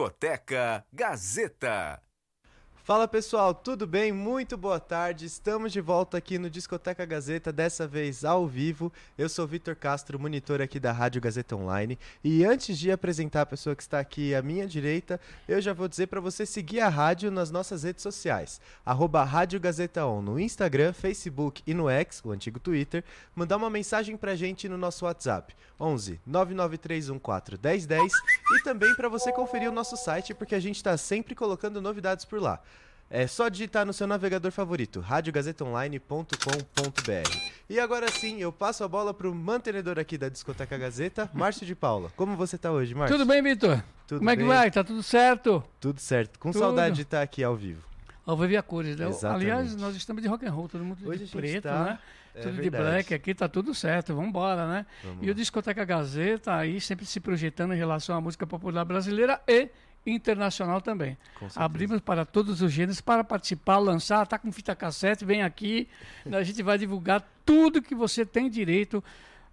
Discoteca Gazeta. Fala pessoal, tudo bem? Muito boa tarde. Estamos de volta aqui no Discoteca Gazeta, dessa vez ao vivo. Eu sou Vitor Castro, monitor aqui da Rádio Gazeta Online. E antes de apresentar a pessoa que está aqui à minha direita, eu já vou dizer para você seguir a rádio nas nossas redes sociais. Arroba Rádio Gazeta On no Instagram, Facebook e no X, o antigo Twitter. Mandar uma mensagem pra gente no nosso WhatsApp, 11 99314 1010. E também para você conferir o nosso site, porque a gente está sempre colocando novidades por lá. É só digitar no seu navegador favorito, radiogazetaonline.com.br. E agora sim, eu passo a bola pro mantenedor aqui da Discoteca Gazeta, Márcio de Paula. Como você tá hoje, Márcio? Tudo bem, Vitor? Tudo Como é que bem? vai? Tá tudo certo? Tudo certo. Com Tudo. saudade de estar aqui ao vivo. Ao viver a cores, né? Exatamente. Aliás, nós estamos de rock and roll, todo mundo Hoje de preto, tá- né? é tudo de verdade. black aqui, tá tudo certo, vamos embora, né? Vamos e lá. o Discoteca Gazeta aí sempre se projetando em relação à música popular brasileira e internacional também. Abrimos para todos os gêneros para participar, lançar, tá com fita cassete, vem aqui, a gente vai divulgar tudo que você tem direito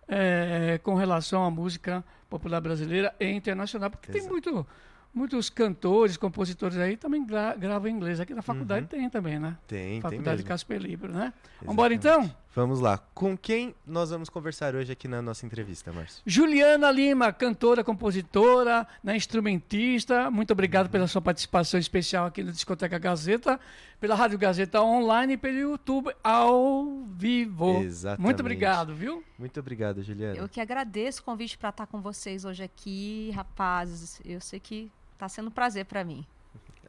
eh, com relação à música popular brasileira e internacional, porque tem Exato. muito, muitos cantores, compositores aí também gra gravam em inglês. Aqui na faculdade Uhum. tem também, né? Tem, tem faculdade. Casper Libro, né? Vambora então? Vamos lá. Com quem nós vamos conversar hoje aqui na nossa entrevista, Márcio? Juliana Lima, cantora, compositora, né, instrumentista. Muito Uhum. obrigado pela sua participação especial aqui no Discoteca Gazeta, pela Rádio Gazeta Online e pelo YouTube ao vivo. Exatamente. Muito obrigado, viu? Muito obrigado, Juliana. Eu que agradeço o convite para estar com vocês hoje aqui, rapazes. Eu sei que tá sendo um prazer para mim.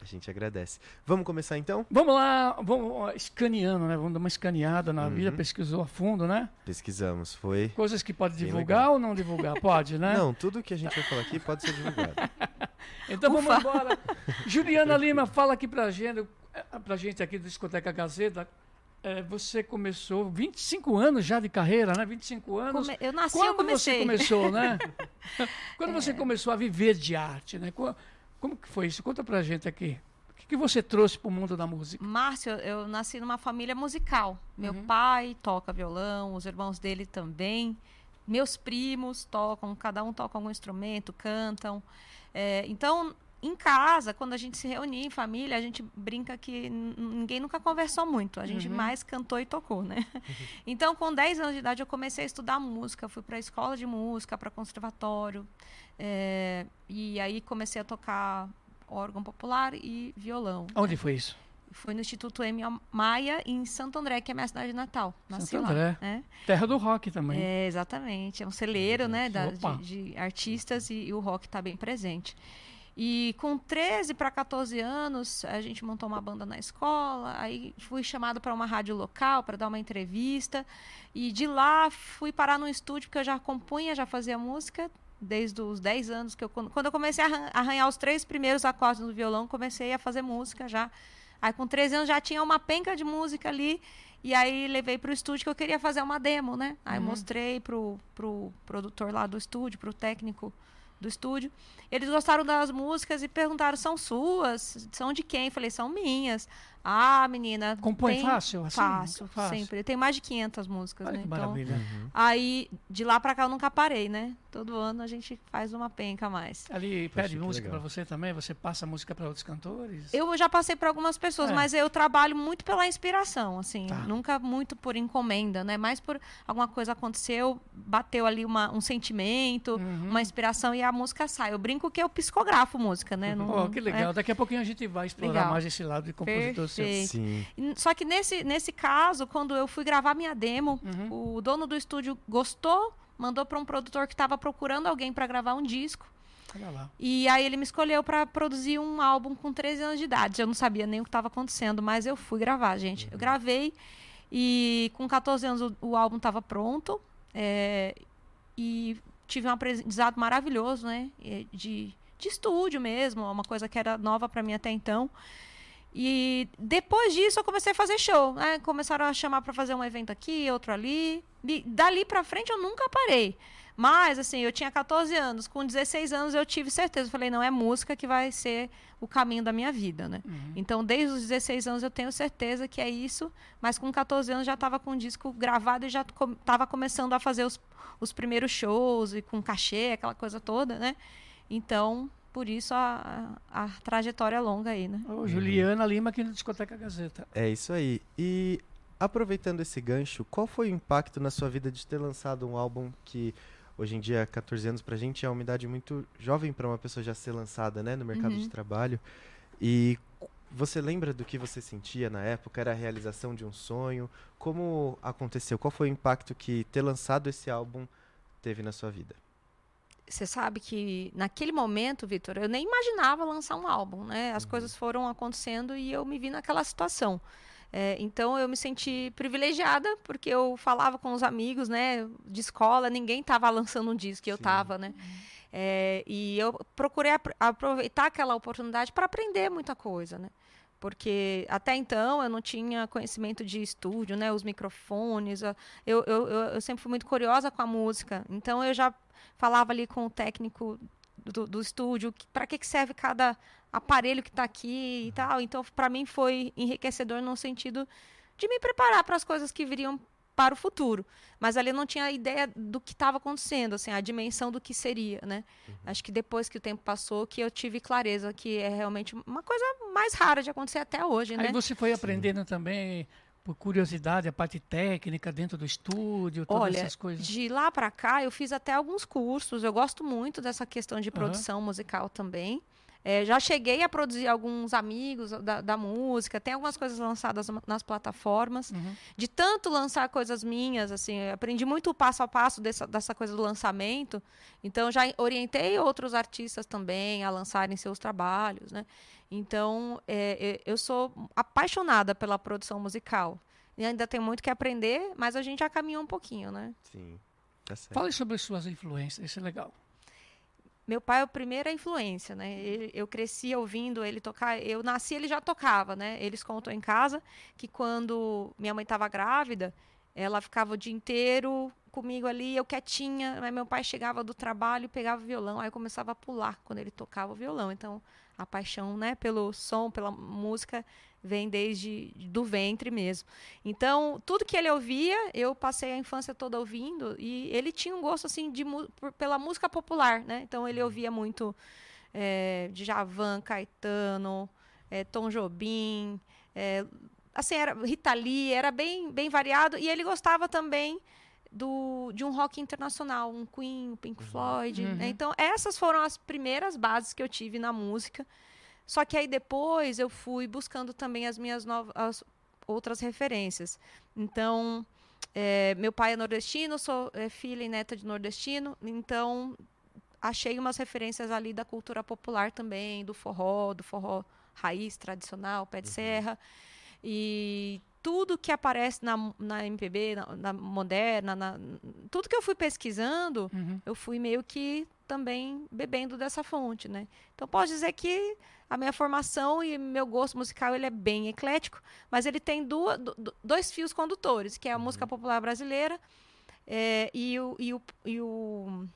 A gente agradece. Vamos começar então? Vamos lá, vamos ó, escaneando, né? Vamos dar uma escaneada na Uhum. vida, pesquisou a fundo, né? Pesquisamos. Foi. Coisas que pode divulgar legal. ou não divulgar? Pode, né? Não, tudo que a gente vai falar aqui pode ser divulgado. Então vamos embora. Juliana Lima, fala aqui pra gente, pra gente aqui do Discoteca Gazeta. Eh, você começou 25 anos já de carreira, né? 25 anos. Come- Eu nasci, Quando eu comecei. você começou, né? Quando você começou a viver de arte, né? Co- Como que foi isso? Conta pra gente aqui. O que, que você trouxe pro mundo da música? Márcio, eu nasci numa família musical. Meu Uhum. pai toca violão, os irmãos dele também. Meus primos tocam, cada um toca algum instrumento, cantam. É, então, em casa, quando a gente se reunia em família, a gente brinca que ninguém nunca conversou muito. A gente Uhum. mais cantou e tocou, né? Então, com 10 anos de idade, eu comecei a estudar música. Fui para a escola de música, para conservatório. é, e aí comecei a tocar órgão popular e violão. Onde foi isso? Foi no Instituto M. Maia, em Santo André, que é a minha cidade natal. Nasci Santo lá, André. né? Terra do rock também. É, exatamente. É um celeiro, né, da- de, de artistas e, e o rock está bem presente. E com 13 para 14 anos, a gente montou uma banda na escola, aí fui chamado para uma rádio local para dar uma entrevista, e de lá fui parar no estúdio, porque eu já compunha, já fazia música, desde os 10 anos, que eu, quando eu comecei a arran- arranhar os três primeiros acordes no violão, comecei a fazer música já. Aí com 13 anos já tinha uma penca de música ali, e aí levei pro estúdio que eu queria fazer uma demo, né? Aí Uhum. mostrei pro, pro produtor lá do estúdio, pro técnico do estúdio. Eles gostaram das músicas e perguntaram: são suas? São de quem? Falei: são minhas. Ah, menina. Compõe tem- fácil, assim? Fácil, Fácil. sempre. Tem mais de 500 músicas, Olha né? que Então, maravilha. aí, de lá pra cá eu nunca parei, né? Todo ano a gente faz uma penca a mais. Ali Poxa, pede que música pra você também? Você passa música pra outros cantores? Eu já passei por algumas pessoas, É. mas eu trabalho muito pela inspiração, assim, Tá. nunca muito por encomenda, né? Mais por alguma coisa aconteceu, bateu ali uma, um sentimento, Uhum. uma inspiração e a música sai. Eu brinco que eu psicografo música, né? Não- Pô, que legal. é. Daqui a pouquinho a gente vai explorar Legal. mais esse lado de compositor. Perfeito. Sim. Só que nesse, nesse caso, quando eu fui gravar minha demo, Uhum. o dono do estúdio gostou, mandou para um produtor que estava procurando alguém para gravar um disco. Olha lá. E aí ele me escolheu para produzir um álbum com 13 anos de idade. Eu não sabia nem o que estava acontecendo, mas eu fui gravar, gente. Eu gravei e com 14 anos o, o álbum estava pronto. é, e tive um aprendizado maravilhoso, né? De, de estúdio mesmo, uma coisa que era nova para mim até então. E depois disso eu comecei a fazer show. Né? Começaram a chamar para fazer um evento aqui, outro ali. E dali para frente eu nunca parei. Mas, assim, eu tinha 14 anos. Com 16 anos eu tive certeza. Eu falei, não, é música que vai ser o caminho da minha vida, né? Uhum. Então, desde os 16 anos eu tenho certeza que é isso. Mas com 14 anos já estava com o disco gravado e já estava começando a fazer os, os primeiros shows e com cachê, aquela coisa toda, né? Então, por isso a, a, a trajetória longa aí, né? Ô, Juliana Lima aqui no Discoteca Gazeta. É isso aí. E aproveitando esse gancho, qual foi o impacto na sua vida de ter lançado um álbum que hoje em dia, 14 anos pra gente é uma idade muito jovem para uma pessoa já ser lançada, né, no mercado Uhum. de trabalho. E você lembra do que você sentia na época? Era a realização de um sonho? Como aconteceu? Qual foi o impacto que ter lançado esse álbum teve na sua vida? Você sabe que naquele momento, Vitor, eu nem imaginava lançar um álbum, né? As Uhum. coisas foram acontecendo e eu me vi naquela situação. É, então eu me senti privilegiada porque eu falava com os amigos, né, de escola, ninguém estava lançando um disco, eu estava, né? É, e eu procurei apro- aproveitar aquela oportunidade para aprender muita coisa, né? Porque até então eu não tinha conhecimento de estúdio, né? Os microfones. eu, eu, eu sempre fui muito curiosa com a música. Então eu já falava ali com o técnico do, do estúdio para que, que serve cada aparelho que está aqui e tal. Então para mim foi enriquecedor no sentido de me preparar para as coisas que viriam para o futuro. Mas ali eu não tinha ideia do que estava acontecendo, assim, a dimensão do que seria, né? Acho que depois que o tempo passou que eu tive clareza que é realmente uma coisa mais rara de acontecer até hoje, né? Aí você foi aprendendo também, por curiosidade, a parte técnica dentro do estúdio, todas Olha, essas coisas. de lá para cá eu fiz até alguns cursos. Eu gosto muito dessa questão de produção musical também. É, já cheguei a produzir alguns amigos da, da música. Tem algumas coisas lançadas na- nas plataformas. Uhum. De tanto lançar coisas minhas, assim, aprendi muito o passo a passo dessa, dessa coisa do lançamento. Então já orientei outros artistas também a lançarem seus trabalhos, né? Então é, é, eu sou apaixonada pela produção musical. E ainda tem muito que aprender, mas a gente já caminhou um pouquinho, né? Sim, tá certo. Fale sobre as suas influências, isso é legal. Meu pai é a primeira influência, né? Ele- eu cresci ouvindo ele tocar. Eu nasci, ele já tocava, né? Eles contam em casa que quando minha mãe estava grávida, ela ficava o dia inteiro comigo ali, eu quietinha. Aí meu pai chegava do trabalho e pegava o violão. Aí eu começava a pular quando ele tocava o violão. Então a paixão, né, pelo som, pela música, vem desde do ventre mesmo. Então, tudo que ele ouvia, eu passei a infância toda ouvindo e ele tinha um gosto assim de pela música popular, né? Então ele ouvia muito é, Djavan, Caetano, é, Tom Jobim, é, assim era Rita Lee, era bem bem variado e ele gostava também do, de um rock internacional, um Queen, um Pink Floyd. né? Uhum. Então essas foram as primeiras bases que eu tive na música. Só que aí depois eu fui buscando também as minhas novas as outras referências. Então, é, meu pai é nordestino, sou é, filha e neta de nordestino, então achei umas referências ali da cultura popular também, do forró, do forró raiz tradicional, pé de serra. E tudo que aparece na, na MPB, na, na moderna, na- tudo que eu fui pesquisando, Uhum. eu fui meio que também bebendo dessa fonte, né? Então posso dizer que a minha formação e meu gosto musical ele é bem eclético, mas ele tem duas, do- do- dois fios condutores, que é a música popular brasileira é, e, o, e, o, e o-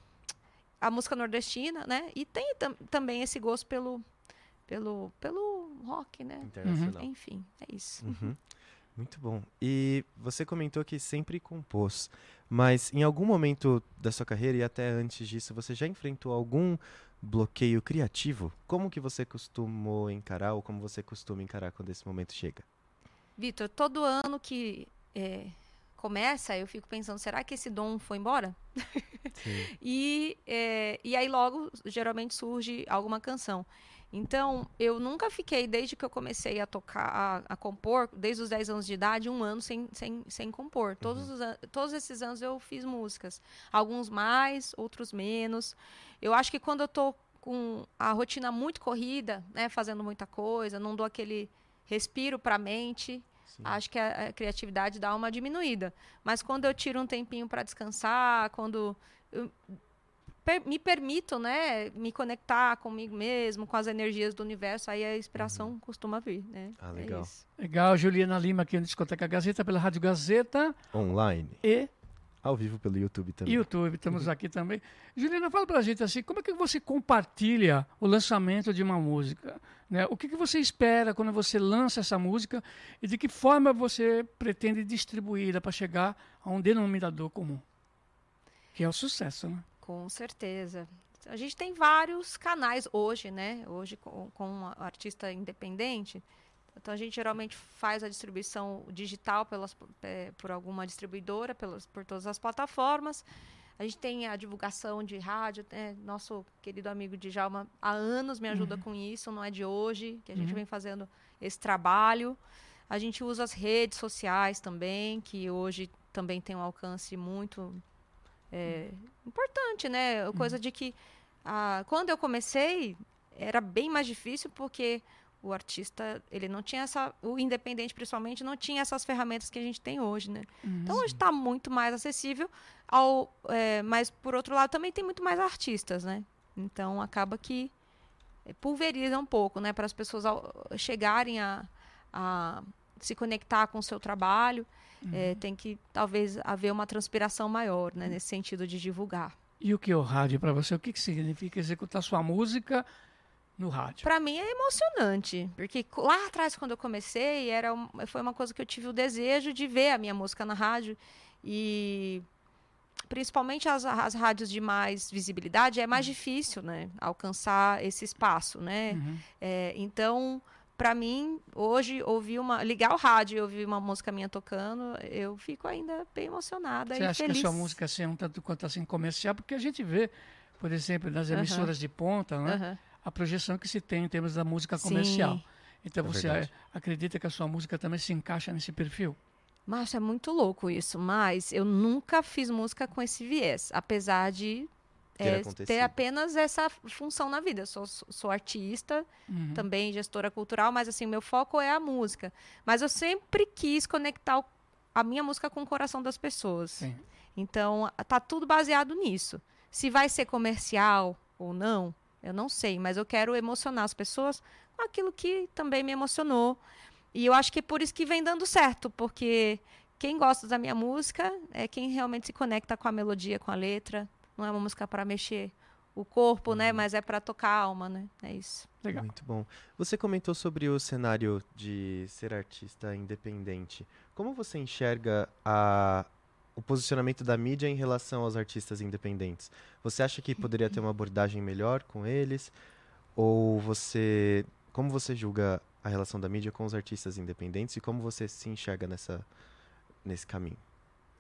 a música nordestina, né? E tem tam- também esse gosto pelo, pelo, pelo rock, né? Internacional. Enfim, é isso. Uhum. Muito bom. E você comentou que sempre compôs, mas em algum momento da sua carreira e até antes disso, você já enfrentou algum bloqueio criativo? Como que você costumou encarar ou como você costuma encarar quando esse momento chega? Vitor, todo ano que é, começa, eu fico pensando, será que esse dom foi embora? E, é, e aí logo, geralmente, surge alguma canção. Então, eu nunca fiquei, desde que eu comecei a tocar, a, a compor, desde os 10 anos de idade, um ano sem, sem, sem compor. Todos, os, todos esses anos eu fiz músicas. Alguns mais, outros menos. Eu acho que quando eu tô com a rotina muito corrida, né, fazendo muita coisa, não dou aquele respiro para a mente, Sim. acho que a, a criatividade dá uma diminuída. Mas quando eu tiro um tempinho para descansar, quando eu per- me permito, né, me conectar comigo mesmo, com as energias do universo, aí a inspiração costuma vir, né? Ah, É legal. isso. Legal, Juliana Lima aqui no Discoteca Gazeta, pela Rádio Gazeta Online, e ao vivo pelo YouTube também. YouTube, estamos aqui também. Juliana, fala pra gente assim, como é que você compartilha o lançamento de uma música? Né? O que, que você espera quando você lança essa música e de que forma você pretende distribuí-la para chegar a um denominador comum? Que é o sucesso, né? Com certeza. A gente tem vários canais hoje, né? Hoje com, com um artista independente. Então a gente geralmente faz a distribuição digital pelas, por alguma distribuidora, pelas, por todas as plataformas. A gente tem a divulgação de rádio, né? nosso querido amigo Djalma há anos me ajuda uhum. com isso, não é de hoje, que a gente uhum. vem fazendo esse trabalho. A gente usa as redes sociais também, que hoje também tem um alcance muito é, importante, né? Coisa uhum. de que ah, quando eu comecei era bem mais difícil porque o artista ele não tinha essa o independente principalmente não tinha essas ferramentas que a gente tem hoje né uhum. então hoje está muito mais acessível ao é, mas por outro lado também tem muito mais artistas né então acaba que pulveriza um pouco né para as pessoas chegarem a, a se conectar com o seu trabalho uhum. é, tem que talvez haver uma transpiração maior né nesse sentido de divulgar e o que é o rádio para você o que, que significa executar sua música no rádio? Para mim é emocionante, porque lá atrás quando eu comecei, era um, foi uma coisa que eu tive o desejo de ver a minha música na rádio e principalmente as, as rádios de mais visibilidade é mais difícil, né, alcançar esse espaço, né? Uhum. É, então para mim, hoje, ouvir uma. ligar o rádio e ouvir uma música minha tocando, eu fico ainda bem emocionada. Você e acha feliz. que a sua música assim, é um tanto quanto assim comercial? Porque a gente vê, por exemplo, nas emissoras de ponta, né? a projeção que se tem em termos da música comercial. Sim. Então é você verdade. acredita que a sua música também se encaixa nesse perfil? Márcio, é muito louco isso, mas eu nunca fiz música com esse viés, apesar de é, ter apenas essa função na vida. Eu sou, sou artista, uhum. também gestora cultural, mas assim, meu foco é a música. Mas eu sempre quis conectar o, a minha música com o coração das pessoas. Sim. Então, tá tudo baseado nisso. Se vai ser comercial ou não, eu não sei, mas eu quero emocionar as pessoas com aquilo que também me emocionou. E eu acho que é por isso que vem dando certo, porque quem gosta da minha música é quem realmente se conecta com a melodia, com a letra. Não é uma música para mexer o corpo, né? uhum. né? Mas é para tocar a alma, né? É isso. Legal. Muito bom. Você comentou sobre o cenário de ser artista independente. Como você enxerga a, o posicionamento da mídia em relação aos artistas independentes? Você acha que poderia ter uma abordagem melhor com eles? Ou você. Como você julga a relação da mídia com os artistas independentes e como você se enxerga nessa, nesse caminho?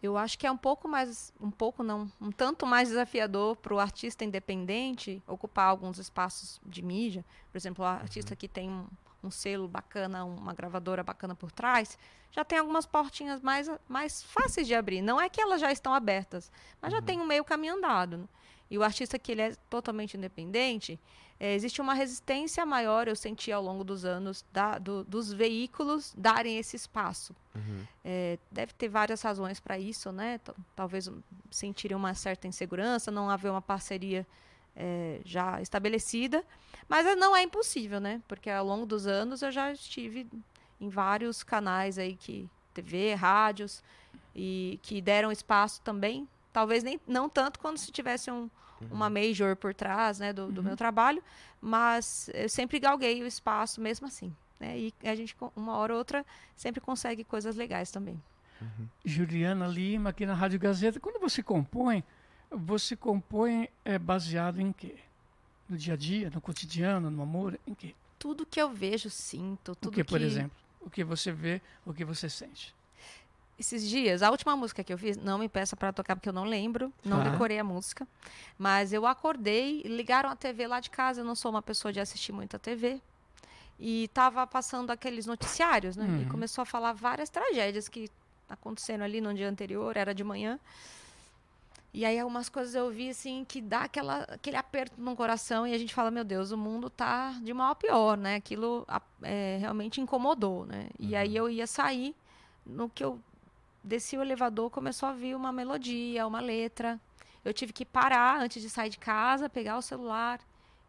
Eu acho que é um pouco mais, um pouco não, um tanto mais desafiador para o artista independente ocupar alguns espaços de mídia. Por exemplo, o artista uhum. que tem um, um selo bacana, uma gravadora bacana por trás, já tem algumas portinhas mais, mais fáceis de abrir. Não é que elas já estão abertas, mas uhum. já tem um meio caminho andado. Né? E o artista que ele é totalmente independente, é, existe uma resistência maior, eu senti ao longo dos anos, da, do, dos veículos darem esse espaço. Uhum. É, deve ter várias razões para isso, né? T talvez sentirem uma certa insegurança, não haver uma parceria é, já estabelecida. Mas não é impossível, né? Porque ao longo dos anos eu já estive em vários canais aí que TV, rádios e que deram espaço também. Talvez nem não tanto quando se tivesse um, uhum. uma major por trás, né, do, do uhum. meu trabalho, mas eu sempre galguei o espaço mesmo assim. Né? E a gente uma hora ou outra sempre consegue coisas legais também. Uhum. Juliana Lima aqui na Rádio Gazeta. Quando você compõe, você compõe é baseado em quê? No dia a dia, no cotidiano, no amor, em quê? Tudo que eu vejo, sinto, tudo o que, por exemplo? O que você vê, o que você sente? Esses dias, a última música que eu fiz, não me peça para tocar porque eu não lembro, não ah. decorei a música, mas eu acordei, ligaram a TV lá de casa, eu não sou uma pessoa de assistir muito a TV, e tava passando aqueles noticiários, né? Uhum. E começou a falar várias tragédias que aconteceram ali no dia anterior, era de manhã. E aí algumas coisas eu vi assim que dá aquela, aquele aperto no coração e a gente fala, meu Deus, o mundo tá de mal a pior, né? Aquilo é, realmente incomodou, né? Uhum. E aí eu ia sair, no que eu desci o elevador, começou a vir uma melodia, uma letra. Eu tive que parar antes de sair de casa, pegar o celular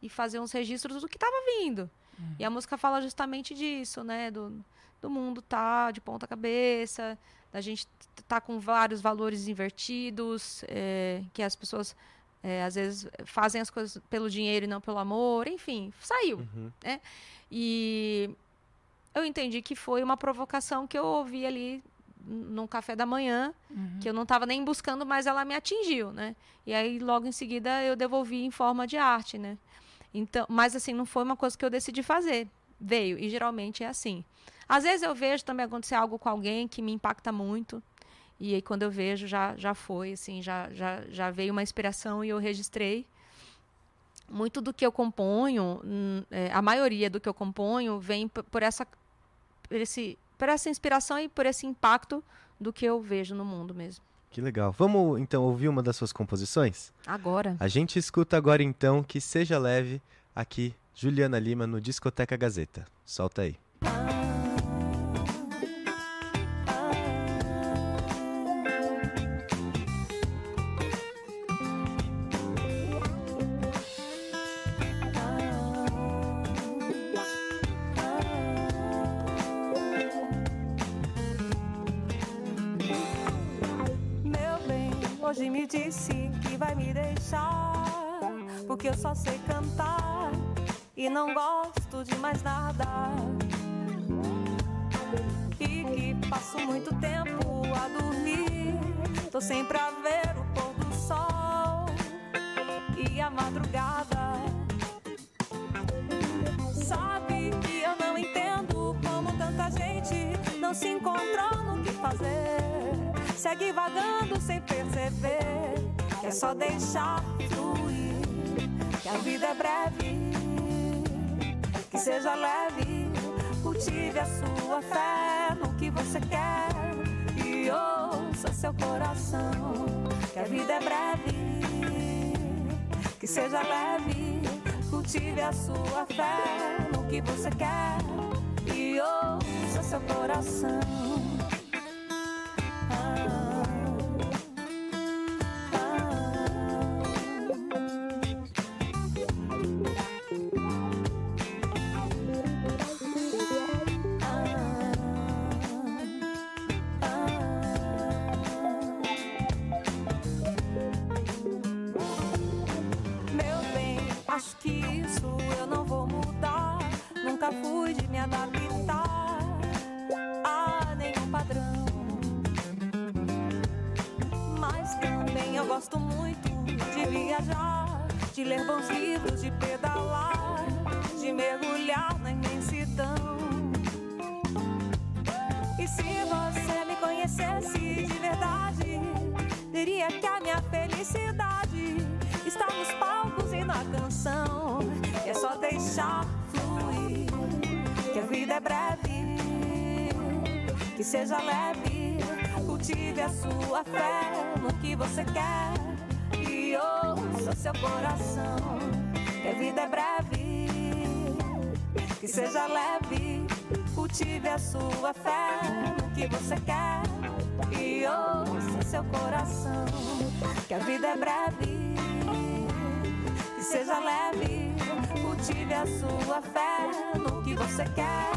e fazer uns registros do que estava vindo. Uhum. E a música fala justamente disso, né? Do, do mundo tá de ponta cabeça, da gente tá com vários valores invertidos, é, que as pessoas é, às vezes fazem as coisas pelo dinheiro e não pelo amor, enfim, saiu. Uhum. Né? E eu entendi que foi uma provocação que eu ouvi ali num café da manhã, que eu não estava nem buscando, mas ela me atingiu, né? E aí logo em seguida eu devolvi em forma de arte, né? Então, mas assim, não foi uma coisa que eu decidi fazer. Veio, e geralmente é assim. Às vezes eu vejo também acontecer algo com alguém que me impacta muito. E aí quando eu vejo já já foi assim, já já já veio uma inspiração e eu registrei. Muito do que eu componho, hum, é, a maioria do que eu componho vem por essa por esse por essa inspiração e por esse impacto do que eu vejo no mundo mesmo. Que legal. Vamos então ouvir uma das suas composições? Agora. A gente escuta agora então que seja leve aqui Juliana Lima no Discoteca Gazeta. Solta aí. Meu sempre a ver o pôr do sol e a madrugada. Sabe que eu não entendo como tanta gente não se encontrou no que fazer. Segue vagando sem perceber que é só deixar fluir. Que a vida é breve, que seja leve. Cultive a sua fé no que você quer seu coração. Que a vida é breve, que seja leve. Cultive a sua fé no que você quer e ouça seu coração. Acho que isso eu não vou mudar. Nunca fui de me adaptar a nenhum padrão. Mas também eu gosto muito de viajar, de ler bons livros, de pedalar, de mergulhar na imensidão. E se você me conhecesse de verdade, diria que a minha felicidade vida é breve, que seja leve. Cultive a sua fé no que você quer e ouça seu coração. Que a vida é breve, que seja leve. Cultive a sua fé no que você quer e ouça seu coração. Que a vida é breve, seja leve. Cultive a sua fé no que você quer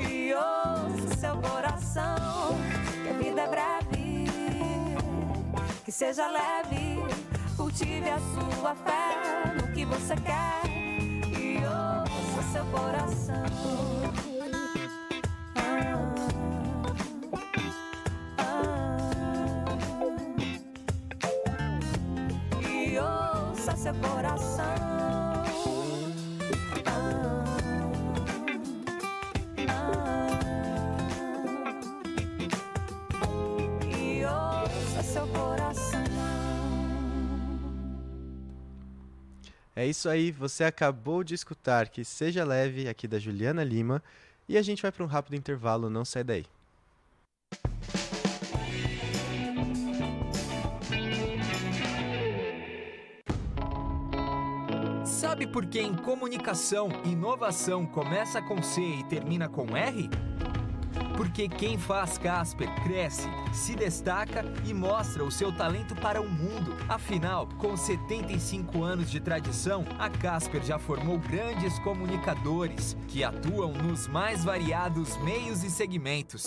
e ouça seu coração. Que a vida é breve, que seja leve. Cultive a sua fé no que você quer e ouça seu coração. seu coração. É isso aí, você acabou de escutar que Seja Leve aqui da Juliana Lima e a gente vai para um rápido intervalo, não sai daí. Sabe por que em comunicação, inovação começa com C e termina com R? Porque quem faz Casper cresce, se destaca e mostra o seu talento para o mundo. Afinal, com 75 anos de tradição, a Casper já formou grandes comunicadores que atuam nos mais variados meios e segmentos.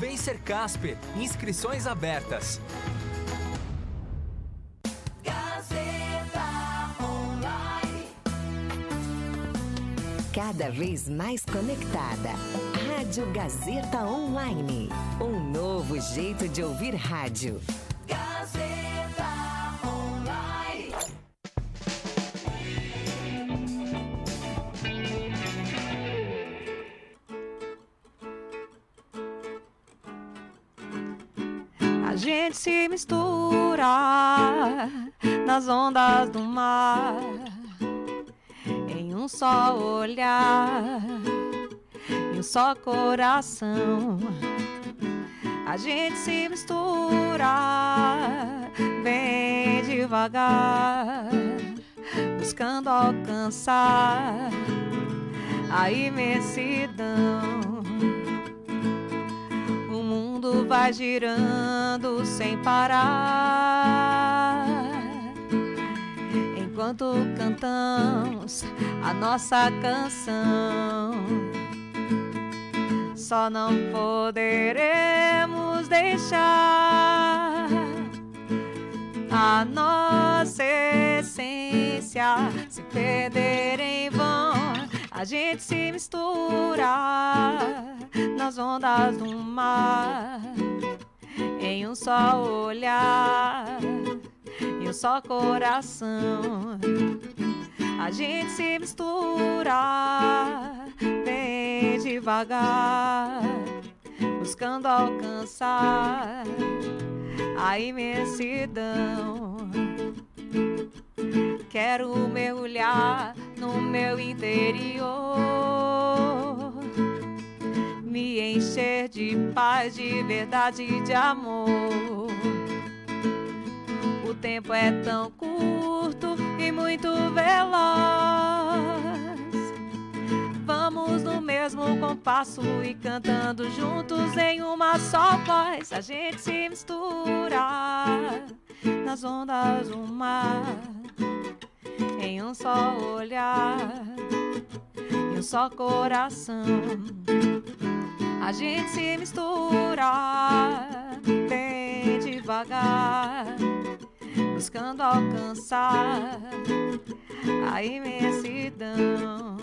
Vem ser Casper. Inscrições abertas. Gazeta Online. Cada vez mais conectada. Rádio Gazeta Online. Um novo jeito de ouvir rádio. Gazeta gente se mistura nas ondas do mar em um só olhar, em um só coração. A gente se mistura bem devagar, buscando alcançar a imensidão. Mundo vai girando sem parar. Enquanto cantamos a nossa canção, só não poderemos deixar a nossa essência se perder em vão. A gente se mistura nas ondas do mar em um só olhar, em um só coração. A gente se mistura bem devagar, buscando alcançar a imensidão. Quero mergulhar no meu interior, me encher de paz, de verdade e de amor. O tempo é tão curto e muito veloz. Vamos no mesmo compasso e cantando juntos em uma só voz. A gente se mistura nas ondas do mar, em um só olhar, em um só coração. A gente se mistura bem devagar, buscando alcançar a imensidão.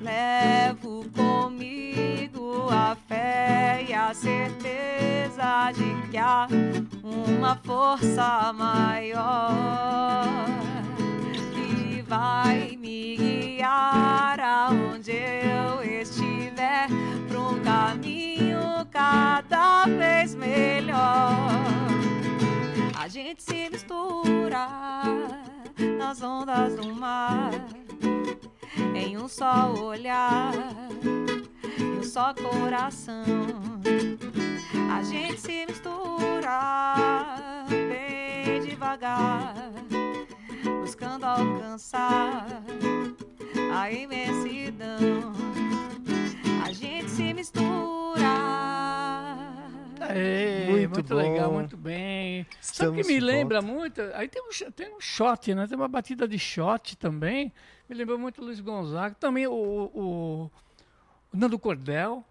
Levo comigo a fé e a certeza de que há uma força maior que vai me guiar aonde eu estiver para um caminho cada vez melhor. A gente se mistura nas ondas do mar em um só olhar, em um só coração. A gente se mistura bem devagar, buscando alcançar a imensidão. A gente se mistura. Aê, Muito muito, bom. legal, muito bem. Sabe o Estamos que me lembra muito? Aí tem um, tem um shot, né? Tem uma batida de shot também. Me lembrou muito o Luiz Gonzaga. Também o, o, o Nando Cordel,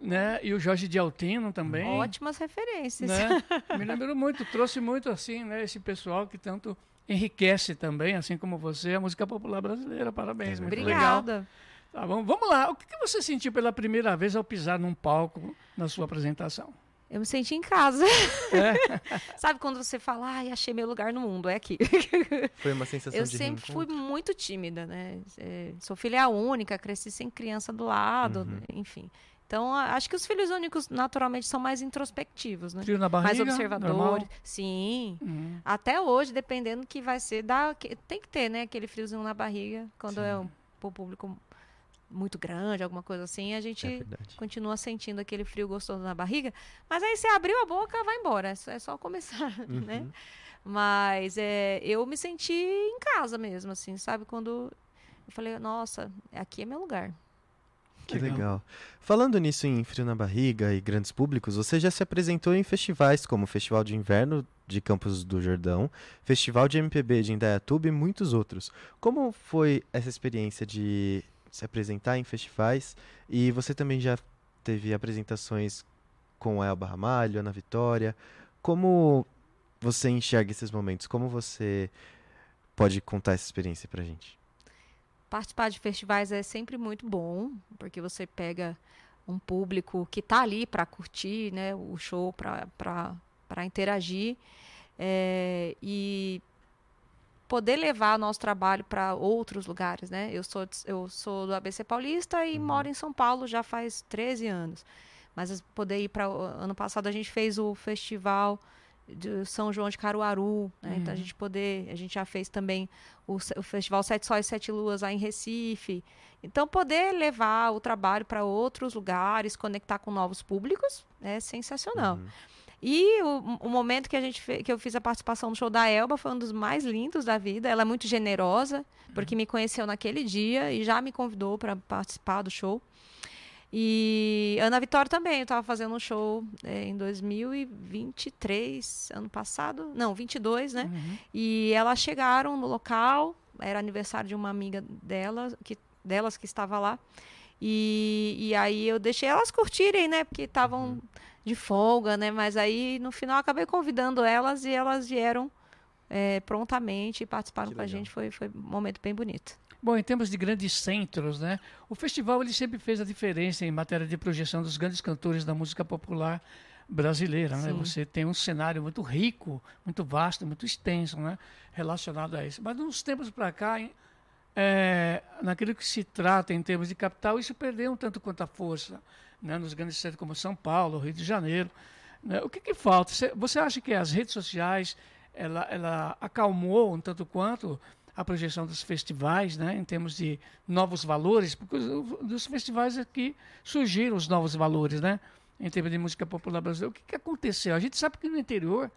né? E o Jorge de Altino também. Ótimas referências. né? Me lembrou muito, trouxe muito assim, né? Esse pessoal que tanto enriquece também, assim como você, a música popular brasileira. Parabéns, muito legal. Obrigada. Tá bom, vamos lá. O que você sentiu pela primeira vez ao pisar num palco na sua apresentação? Eu me senti em casa. É? Sabe quando você fala, ai, achei meu lugar no mundo, é aqui. Foi uma sensação Eu de sempre fui muito tímida, né? É, Sou filha única, cresci sem criança do lado, Uhum. enfim. Então, acho que os filhos únicos, naturalmente, são mais introspectivos, né? Frio na barriga? mais observadores. normal? Sim. Uhum. Até hoje, dependendo do que vai ser, dá, tem que ter, né? Aquele friozinho na barriga, quando é um, pro público muito grande, alguma coisa assim, a gente É continua sentindo aquele frio gostoso na barriga. Mas aí você abriu a boca, vai embora. É só, é só começar, né? Uhum. Mas é, eu me senti em casa mesmo, assim, sabe? Quando eu falei, nossa, aqui é meu lugar. Que Legal. legal. Falando nisso em frio na barriga e grandes públicos, você já se apresentou em festivais como o Festival de Inverno de Campos do Jordão, Festival de MPB de Indaiatuba e muitos outros. Como foi essa experiência de se apresentar em festivais? E você também já teve apresentações com a Elba Ramalho, Ana Vitória. Como você enxerga esses momentos? Como você pode contar essa experiência pra gente? Participar de festivais é sempre muito bom, porque você pega um público que está ali para curtir né, o show, para interagir. é, e poder levar o nosso trabalho para outros lugares, né? Eu sou, eu sou do ABC Paulista e Uhum. moro em São Paulo já faz 13 anos. Mas as- poder ir para ano passado a gente fez o festival de São João de Caruaru, né? Então a Uhum. gente poder, a gente já fez também o, o festival Sete Sóis e Sete Luas lá em Recife. Então poder levar o trabalho para outros lugares, conectar com novos públicos é sensacional. Uhum. E o, o momento que a gente fe- que eu fiz a participação no show da Elba foi um dos mais lindos da vida. Ela é muito generosa, porque me conheceu naquele dia e já me convidou para participar do show. E Ana Vitória também, eu estava fazendo um show eh, em 2023, ano passado, não, 22, né? Uhum. E elas chegaram no local, era aniversário de uma amiga dela, que, delas que estava lá. E, e aí eu deixei elas curtirem, né? Porque estavam de folga, né? Mas aí no final acabei convidando elas e elas vieram eh, prontamente e participaram Que com a gente. Foi, foi um momento bem bonito. Bom, em termos de grandes centros, né? O festival ele sempre fez a diferença em matéria de projeção dos grandes cantores da música popular brasileira, né? Sim. Você tem um cenário muito rico, muito vasto, muito extenso, né? Relacionado a isso. Mas nos tempos para cá, em- é, naquilo que se trata em termos de capital, isso perdeu um tanto quanto a força, né? Nos grandes centros como São Paulo, Rio de Janeiro. né? O que, que falta? Você- acha que as redes sociais ela, ela acalmou um tanto quanto a projeção dos festivais, né, em termos de novos valores, porque os- dos festivais é que surgiram os novos valores, né, em termos de música popular brasileira. O que, que aconteceu? A gente sabe que no interior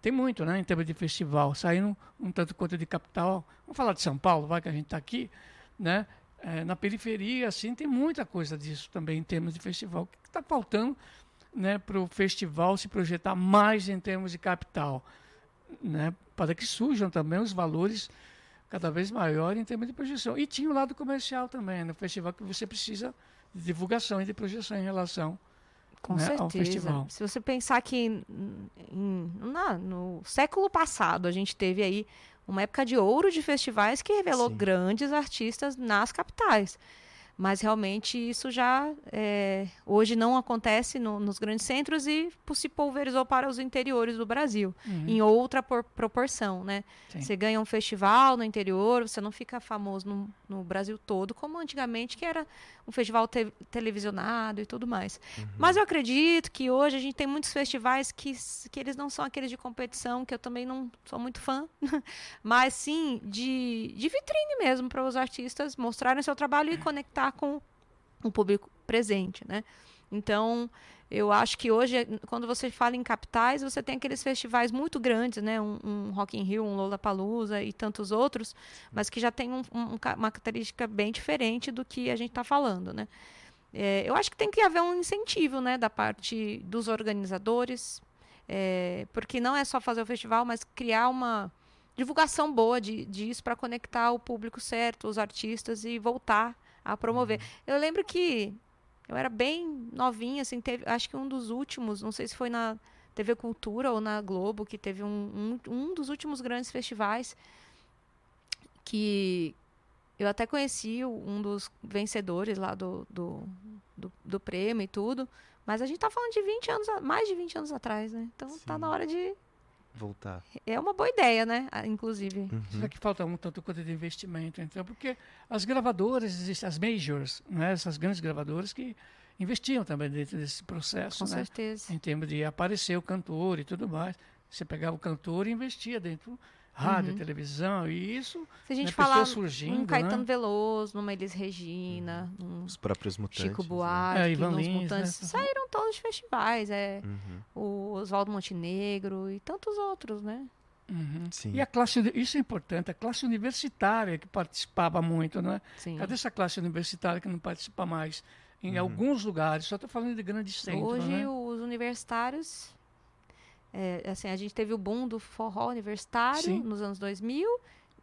tem muito, né, em termos de festival, saindo um tanto quanto de capital. Vamos falar de São Paulo, vai que a gente está aqui, né? É, na periferia, assim, tem muita coisa disso também em termos de festival. O que está faltando, né, para o festival se projetar mais em termos de capital, né, para que surjam também os valores cada vez maior em termos de projeção. E tinha o lado comercial também, no festival que você precisa de divulgação e de projeção em relação Com né, ao certeza. festival. Se você pensar que em- na- no século passado a gente teve aí uma época de ouro de festivais que revelou Sim. grandes artistas nas capitais. Mas realmente isso já é, hoje não acontece no- nos grandes centros e se pulverizou para os interiores do Brasil, em outra por- proporção, né? Sim. Você ganha um festival no interior, você não fica famoso no, no Brasil todo, como antigamente, que era um festival te- televisionado e tudo mais. Mas eu acredito que hoje a gente tem muitos festivais que, que eles não são aqueles de competição, que eu também não sou muito fã, mas sim de, de vitrine mesmo, para os artistas mostrarem seu trabalho e conectar com o público presente, né? Então, eu acho que hoje, quando você fala em capitais, você tem aqueles festivais muito grandes, né? Um, um Rock in Rio, um Lollapalooza e tantos outros, mas que já tem um- um uma característica bem diferente do que a gente está falando, né? É, eu acho que tem que haver um incentivo, né, da parte dos organizadores, é, porque não é só fazer o festival, mas criar uma divulgação boa de, disso para conectar o público certo, os artistas e voltar a promover. Eu lembro que eu era bem novinha, assim, teve, acho que um dos últimos, não sei se foi na TV Cultura ou na Globo, que teve um, um, um dos últimos grandes festivais que eu até conheci um dos vencedores lá do, do, do, do prêmio e tudo, mas a gente tá falando de 20 anos, mais de 20 anos atrás, né? Então tá Sim. na hora de... Voltar. É uma boa ideia, né? Ah, Inclusive. Uhum. Será que falta um tanto quanto de investimento, então? Porque as gravadoras, existem as majors, né? essas grandes gravadoras que investiam também dentro desse processo, Com né? certeza. em termos de aparecer o cantor e tudo mais. Você pegava o cantor e investia dentro rádio, televisão, e isso Se a gente né, falar surgindo, num Caetano né? Veloso, numa Elis Regina, num Os próprios mutantes. Chico né? Buarque, É, Ivan nos Lins, né? Mutantes, saíram todos de festivais, é Uhum. o Oswaldo Montenegro e tantos outros, né? Uhum. Sim. E a classe, isso é importante, a classe universitária que participava muito, né? Sim. Cadê essa classe universitária que não participa mais? Em Uhum. alguns lugares, só estou falando de grandes centros, Hoje né? os universitários, é, assim, a gente teve o boom do forró universitário Sim. nos anos 2000,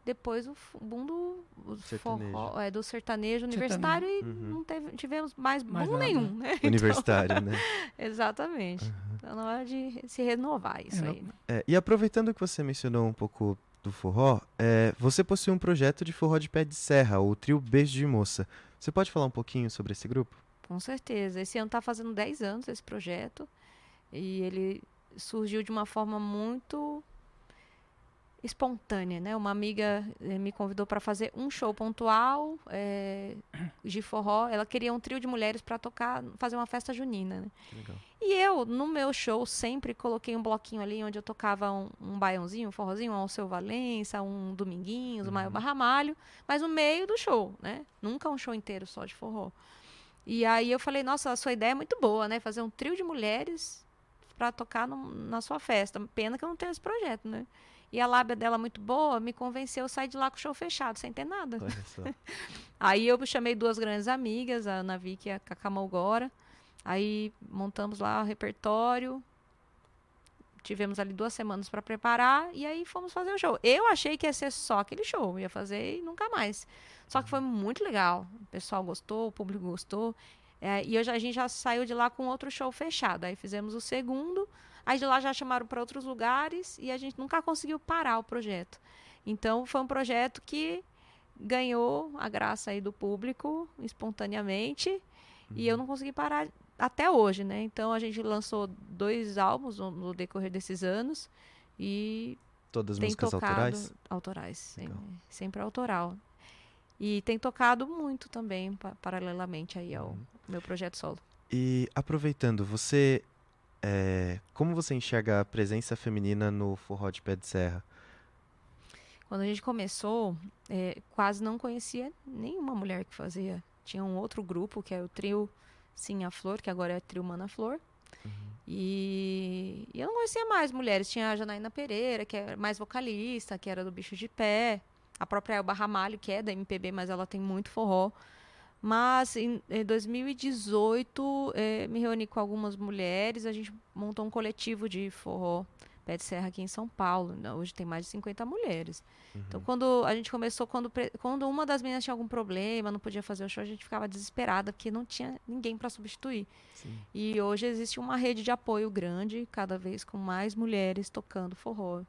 depois o boom do o Sertanejo. forró, é, do sertanejo universitário e Uhum. não teve, tivemos mais boom Mais nenhum, né? Universitário, né? Exatamente. Então na hora de se renovar isso É, aí. né? É, e aproveitando que você mencionou um pouco do forró, é, você possui um projeto de forró de pé de serra, o trio Beijo de Moça. Você pode falar um pouquinho sobre esse grupo? Com certeza. Esse ano está fazendo 10 anos esse projeto. E ele surgiu de uma forma muito espontânea, né? Uma amiga eh, me convidou para fazer um show pontual eh, de forró. Ela queria um trio de mulheres para tocar, fazer uma festa junina, né? E eu, no meu show, sempre coloquei um bloquinho ali onde eu tocava um, um baiãozinho, um forrozinho, um Alceu Valença, um Dominguinhos, um Maio Barramalho, mas no meio do show, né? Nunca um show inteiro só de forró. E aí eu falei, nossa, a sua ideia é muito boa, né? Fazer um trio de mulheres para tocar num- na sua festa. Pena que eu não tenho esse projeto, né? E a lábia dela muito boa me convenceu a sair de lá com o show fechado, sem ter nada. Aí eu chamei duas grandes amigas, a Ana Vicky e a Cacá Malgora. Aí montamos lá o repertório. Tivemos ali duas semanas para preparar e aí fomos fazer o show. Eu achei que ia ser só aquele show, ia fazer e nunca mais. Só que foi muito legal. O pessoal gostou, o público gostou. É, e eu já- a gente já saiu de lá com outro show fechado. Aí fizemos o segundo. Aí de lá já chamaram para outros lugares e a gente nunca conseguiu parar o projeto. Então foi um projeto que ganhou a graça aí do público espontaneamente e eu não consegui parar até hoje, né? Então a gente lançou dois álbuns no, no decorrer desses anos e Todas as tem músicas tocado autorais? autorais, sem- Legal. sempre autoral. E tem tocado muito também pa- paralelamente aí ao Uhum. Meu projeto solo. E aproveitando, você. é, como você enxerga a presença feminina no forró de pé de serra? Quando a gente começou, eh, quase não conhecia nenhuma mulher que fazia. Tinha um outro grupo, que é o trio Sim a Flor, que agora é trio Mana Flor. E, e eu não conhecia mais mulheres. Tinha a Janaína Pereira, que é mais vocalista, que era do Bicho de Pé. A própria Elba Ramalho, que é da MPB, mas ela tem muito forró. Mas em, em 2018, eh, me reuni com algumas mulheres. A gente montou um coletivo de forró pé de serra aqui em São Paulo. né? Hoje tem mais de 50 mulheres. Então, quando a gente começou, quando, quando uma das meninas tinha algum problema, não podia fazer o show, a gente ficava desesperada, porque não tinha ninguém para substituir. Sim. E hoje existe uma rede de apoio grande, cada vez com mais mulheres tocando forró,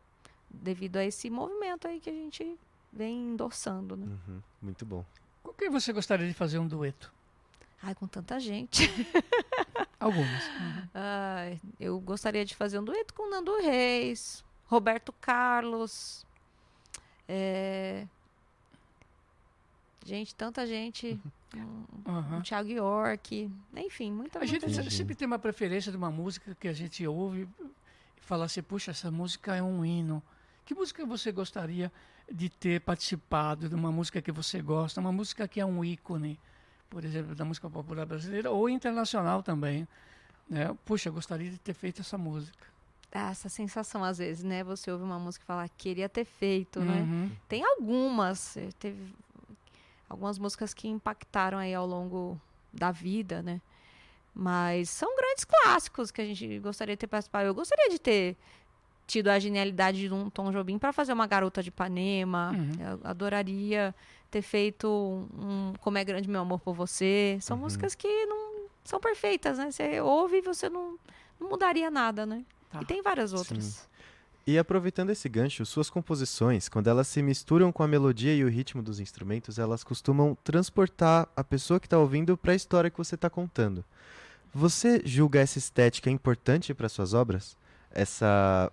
devido a esse movimento aí que a gente vem endossando, né? Uhum, Muito bom. Com quem você gostaria de fazer um dueto? Ai, com tanta gente. Algumas. Ai, eu gostaria de fazer um dueto com Nando Reis, Roberto Carlos. é, Gente, tanta gente. Um, Aham. um Thiago York. Enfim, muita, A muita gente gente. se- sempre tem uma preferência de uma música que a gente ouve e fala assim, puxa, essa música é um hino. Que música você gostaria de ter participado de uma música que você gosta, uma música que é um ícone, por exemplo, da música popular brasileira ou internacional também. Né? Puxa, eu gostaria de ter feito essa música. Essa sensação, às vezes, né? Você ouve uma música e fala, queria ter feito, né? Uhum. Tem algumas. eh, Teve algumas músicas que impactaram aí ao longo da vida, né? Mas são grandes clássicos que a gente gostaria de ter participado. Eu gostaria de ter tido a genialidade de um Tom Jobim para fazer uma Garota de Ipanema. Uhum. Eu adoraria ter feito um Como é Grande Meu Amor por Você. São Uhum. músicas que não são perfeitas, né? Você ouve e você não, não mudaria nada, né? Tá. E tem várias outras. E aproveitando esse gancho, suas composições, quando elas se misturam com a melodia e o ritmo dos instrumentos, elas costumam transportar a pessoa que está ouvindo para a história que você está contando. Você julga essa estética importante para suas obras? Essa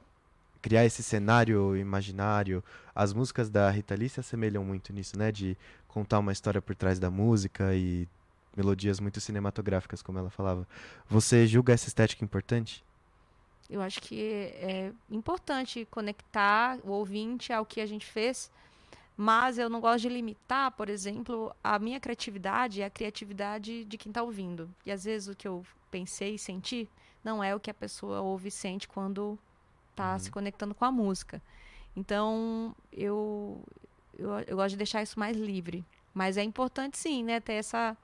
criar esse cenário imaginário? As músicas da Rita Lee se assemelham muito nisso, né? De contar uma história por trás da música e melodias muito cinematográficas, como ela falava. Você julga essa estética importante? Eu acho que é importante conectar o ouvinte ao que a gente fez, mas eu não gosto de limitar, por exemplo, a minha criatividade e a criatividade de quem está ouvindo. E às vezes o que eu pensei e senti não é o que a pessoa ouve e sente quando está Uhum. se conectando com a música. Então, eu, eu, eu gosto de deixar isso mais livre. Mas é importante, sim, né, ter essa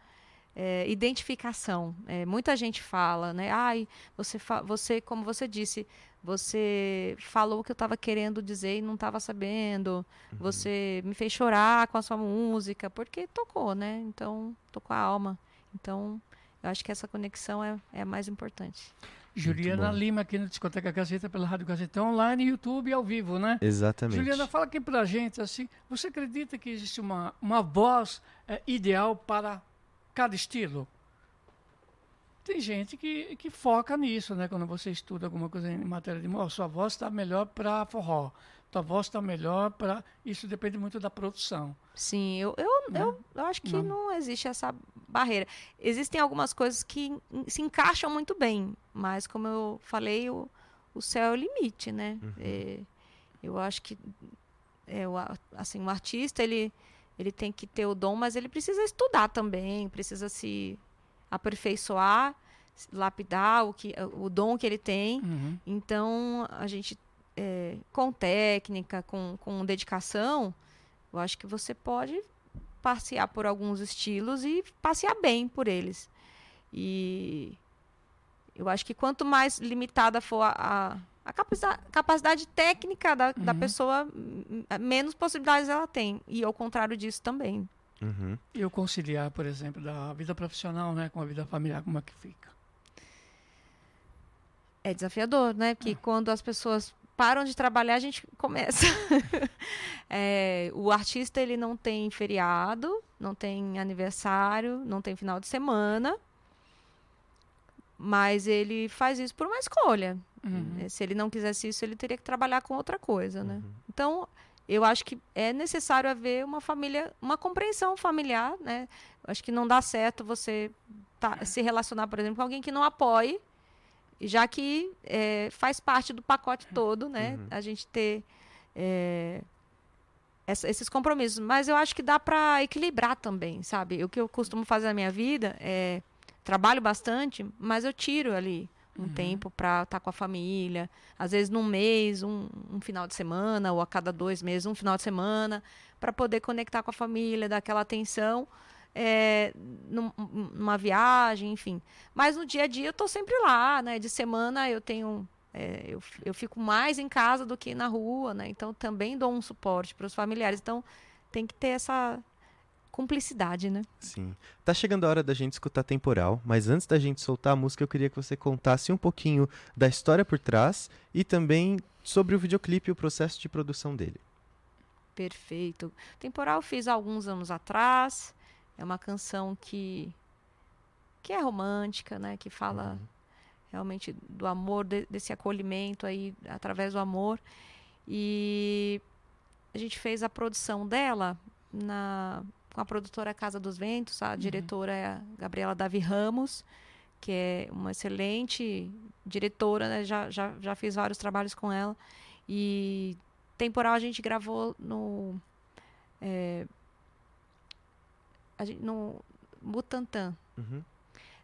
é, identificação. É, muita gente fala, né? Ai, você, fa você, como você disse, você falou o que eu estava querendo dizer e não estava sabendo. Você me fez chorar com a sua música, porque tocou, né? Então, tocou a alma. Então, eu acho que essa conexão é, é a mais importante. Juliana. Lima, aqui no Discoteca Gazeta, pela Rádio Gazeta Online, YouTube ao vivo, né? Exatamente. Juliana, fala aqui pra gente, assim, você acredita que existe uma, uma voz eh, ideal para cada estilo? Tem gente que, que foca nisso, né? Quando você estuda alguma coisa em matéria de música, sua voz está melhor para forró, tua voz está melhor para... Isso depende muito da produção. Sim, eu, eu, eu, eu acho que Não. não. existe essa barreira. Existem algumas coisas que se encaixam muito bem, mas como eu falei, o, o céu é o limite, né? É, eu acho que é, o, assim, o artista, ele, ele tem que ter o dom, mas ele precisa estudar também, precisa se aperfeiçoar, lapidar o, que, o dom que ele tem. Uhum. Então, a gente, é, com técnica, com, com dedicação, eu acho que você pode passear por alguns estilos e passear bem por eles. E eu acho que quanto mais limitada for a, a, a capacidade, capacidade técnica da, da Uhum. pessoa, m- m- menos possibilidades ela tem. E ao contrário disso também. Uhum. E eu conciliar, por exemplo, da vida profissional né, com a vida familiar, como é que fica? É desafiador, né? Porque quando as pessoas param de trabalhar, a gente começa. É, o artista, ele não tem feriado, não tem aniversário, não tem final de semana. Mas ele faz isso por uma escolha. Uhum. Eh, Se ele não quisesse isso, ele teria que trabalhar com outra coisa, né? Então, eu acho que é necessário haver uma família, uma compreensão familiar, né? Eu acho que não dá certo você tá- se relacionar, por exemplo, com alguém que não apoie, já que eh, faz parte do pacote todo, né? A gente ter eh, essa- esses compromissos. Mas eu acho que dá para equilibrar também, sabe? O que eu costumo fazer na minha vida é trabalho bastante, mas eu tiro ali um tempo para estar com a família. Às vezes num mês, um, um final de semana, ou a cada dois meses, um final de semana, para poder conectar com a família, dar aquela atenção. É, num- numa viagem, enfim. Mas no dia a dia eu tô sempre lá, né? De semana eu tenho. é, eu, eu fico mais em casa do que na rua, né? Então também dou um suporte para os familiares. Então tem que ter essa cumplicidade, né? Sim. Tá chegando a hora da gente escutar temporal, mas antes da gente soltar a música, eu queria que você contasse um pouquinho da história por trás e também sobre o videoclipe e o processo de produção dele. Perfeito. Temporal eu fiz há alguns anos atrás. É uma canção que que é romântica, né? Que fala realmente do amor, de- desse acolhimento aí através do amor. E a gente fez a produção dela na com a produtora Casa dos Ventos, a diretora é a Gabriela Davi Ramos, que é uma excelente diretora, né? já, já, já fiz vários trabalhos com ela. E temporal a gente gravou no é, gente- no Butantã, Uhum.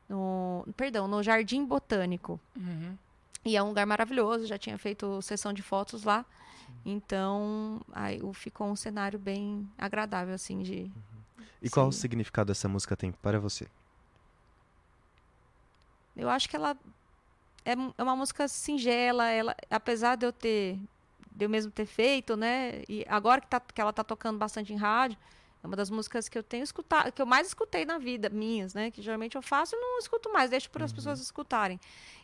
no perdão, no Jardim Botânico. Uhum. E é um lugar maravilhoso, já tinha feito sessão de fotos lá. Então, aí o- ficou um cenário bem agradável assim de E qual o Sim. significado essa música tem para você? Eu acho que ela é, é uma música singela, ela, apesar de eu ter, de eu mesmo ter feito, né? E agora que, tá, que ela tá tocando bastante em rádio, é uma das músicas que eu tenho escutado, que eu mais escutei na vida, minhas, né? Que geralmente eu faço e não escuto mais, deixo para as pessoas escutarem.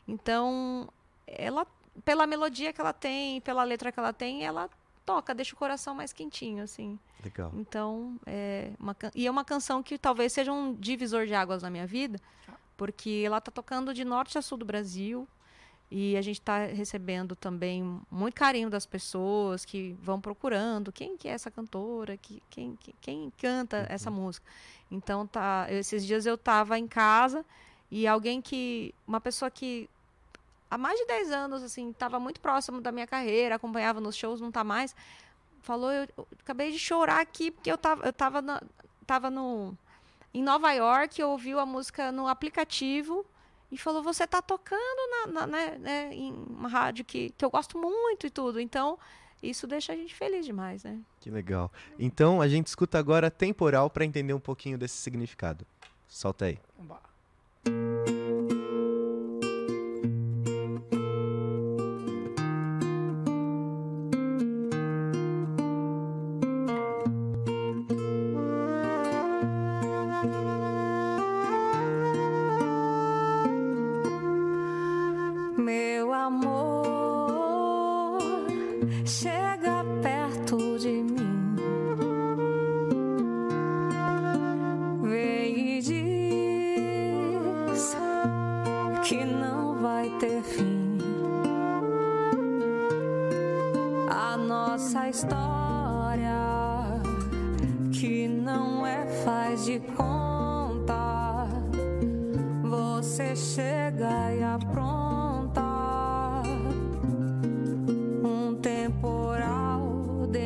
Então, ela, pela melodia que ela tem, pela letra que ela tem, ela toca, deixa o coração mais quentinho, assim. Legal. Então, é uma, can- e é uma canção que talvez seja um divisor de águas na minha vida, porque ela está tocando de norte a sul do Brasil e a gente está recebendo também muito carinho das pessoas que vão procurando quem que é essa cantora, que, quem, que- quem canta essa música. Então, tá, esses dias eu estava em casa e alguém que, uma pessoa que há mais de 10 anos, assim, estava muito próximo da minha carreira, acompanhava nos shows, não tá mais. Falou, eu, eu acabei de chorar aqui, porque eu tava, eu tava, na, tava no, em Nova York, ouviu a música no aplicativo e falou: Você tá tocando na, na né, né, em uma rádio que, que eu gosto muito e tudo. Então, isso deixa a gente feliz demais, né? Que legal. Então a gente escuta agora Temporal para entender um pouquinho desse significado. Solta aí. Vamos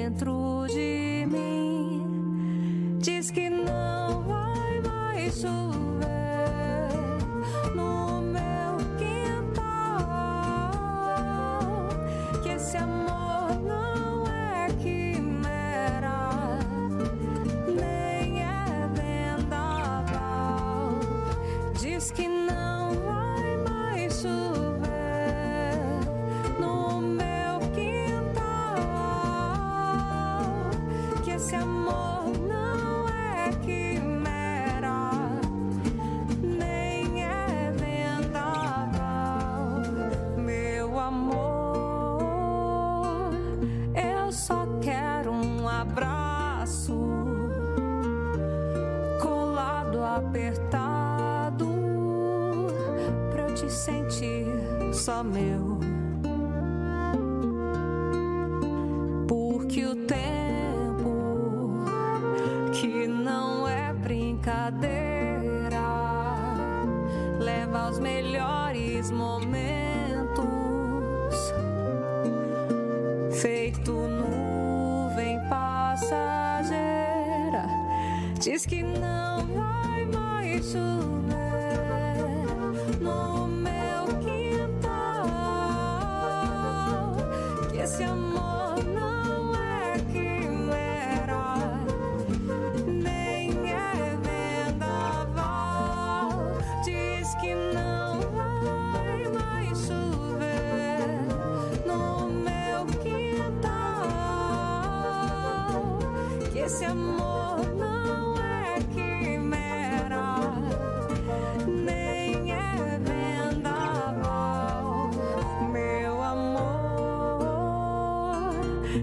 dentro de mim. Diz que não vai mais chover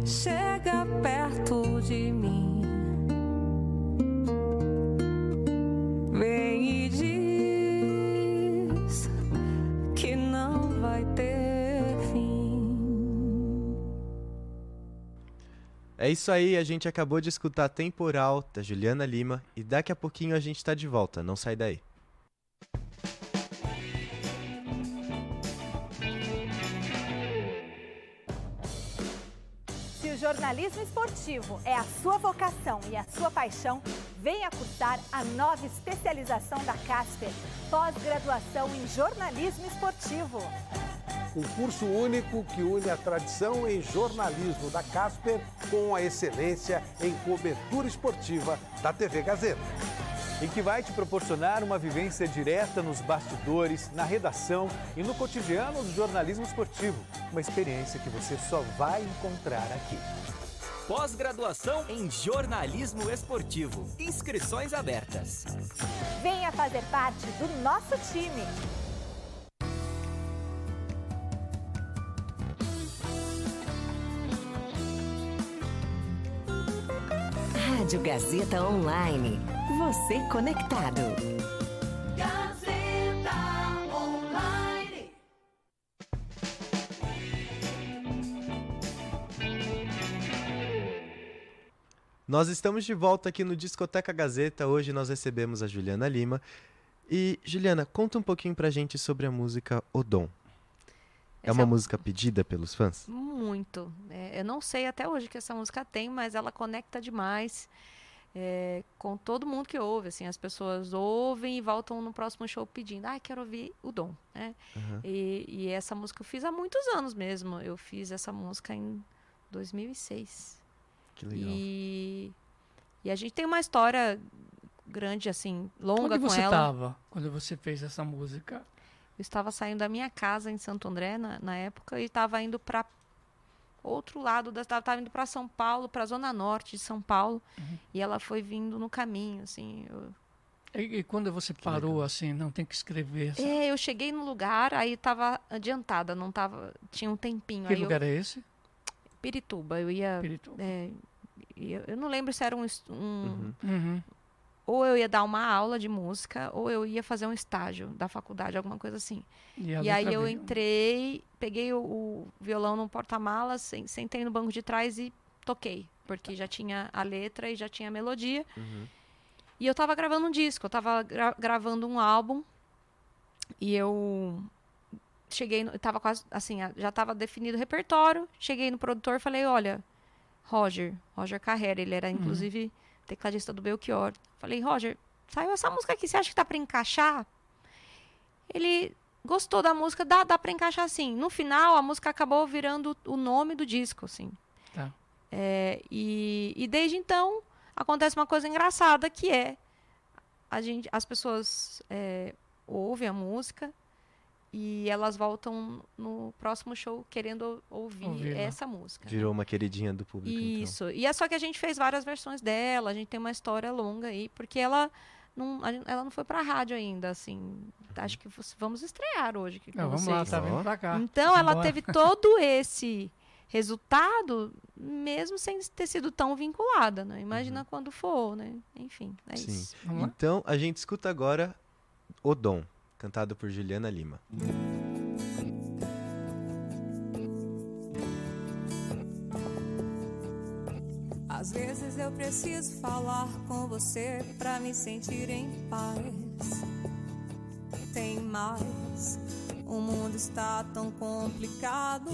chega perto de mim. Vem e diz que não vai ter fim. É isso aí, a gente acabou de escutar Temporal da Juliana Lima e daqui a pouquinho a gente tá de volta, não sai daí. Jornalismo esportivo é a sua vocação e a sua paixão, venha cursar a nova especialização da Casper, pós-graduação em jornalismo esportivo. Um curso único que une a tradição em jornalismo da Casper com a excelência em cobertura esportiva da TV Gazeta. e que vai te proporcionar uma vivência direta nos bastidores, na redação e no cotidiano do jornalismo esportivo. Uma experiência que você só vai encontrar aqui. Pós-graduação em jornalismo esportivo. Inscrições abertas. Venha fazer parte do nosso time. Rádio Gazeta Online. Você conectado. Nós estamos de volta aqui no Discoteca Gazeta. Hoje nós recebemos a Juliana Lima. E, Juliana, conta um pouquinho pra gente sobre a música Odon. É Essa uma música pedida pelos fãs? Muito. É, eu não sei até hoje que essa música tem, mas ela conecta demais é, com todo mundo que ouve. Assim, as pessoas ouvem e voltam no próximo show pedindo, ah, quero ouvir o Dom. Né? Aham. E, e essa música eu fiz há muitos anos mesmo. Eu fiz essa música em 2006. Que legal. E, e a gente tem uma história grande, assim, longa Onde com você estava quando você fez essa música? Eu estava saindo da minha casa em Santo André na, na época e estava indo para outro lado estava indo para São Paulo, para a zona norte de São Paulo, Uhum. e ela foi vindo no caminho, assim. Eu, E, e quando você parou legal. assim, não tem que escrever. sabe? é, eu cheguei no lugar, aí estava adiantada, não tava, tinha um tempinho que lugar eu, é esse? Pirituba, eu ia, Pirituba. é, ia- eu não lembro se era um, um Uhum. Uhum. ou eu ia dar uma aula de música, ou eu ia fazer um estágio da faculdade, alguma coisa assim. E, E aí eu veio. entrei, peguei o, o violão no porta-malas, sen- sentei no banco de trás e toquei. Porque já tinha a letra e já tinha a melodia. Uhum. E eu tava gravando um disco, eu tava gra- gravando um álbum. E eu cheguei, no, tava quase, assim, já tava definido o repertório. Cheguei no produtor e falei, olha, Roger, Roger Carrera, ele era inclusive tecladista do Belchior. Falei, Roger, saiu essa música aqui, você acha que dá pra encaixar? Ele gostou da música, dá, dá pra encaixar assim. No final, a música acabou virando o nome do disco, assim. Tá. É, e, e desde então, acontece uma coisa engraçada, que é a gente, as pessoas é, ouvem a música e elas voltam no próximo show querendo ouvir Ouvi-la. essa música. Virou uma queridinha do público. então. Isso. E é só que a gente fez várias versões dela, a gente tem uma história longa aí, porque ela não, ela não foi pra rádio ainda, assim. Acho que vamos estrear hoje. com Não, vamos vocês. lá, tá vindo pra cá. Então ela teve todo esse resultado, mesmo sem ter sido tão vinculada, né? Imagina quando for, né? Enfim, é Uhum. Sim. isso. Vamos lá? Então a gente escuta agora O Dom, cantado por Juliana Lima. Às vezes eu preciso falar com você pra me sentir em paz. Tem mais, o mundo está tão complicado.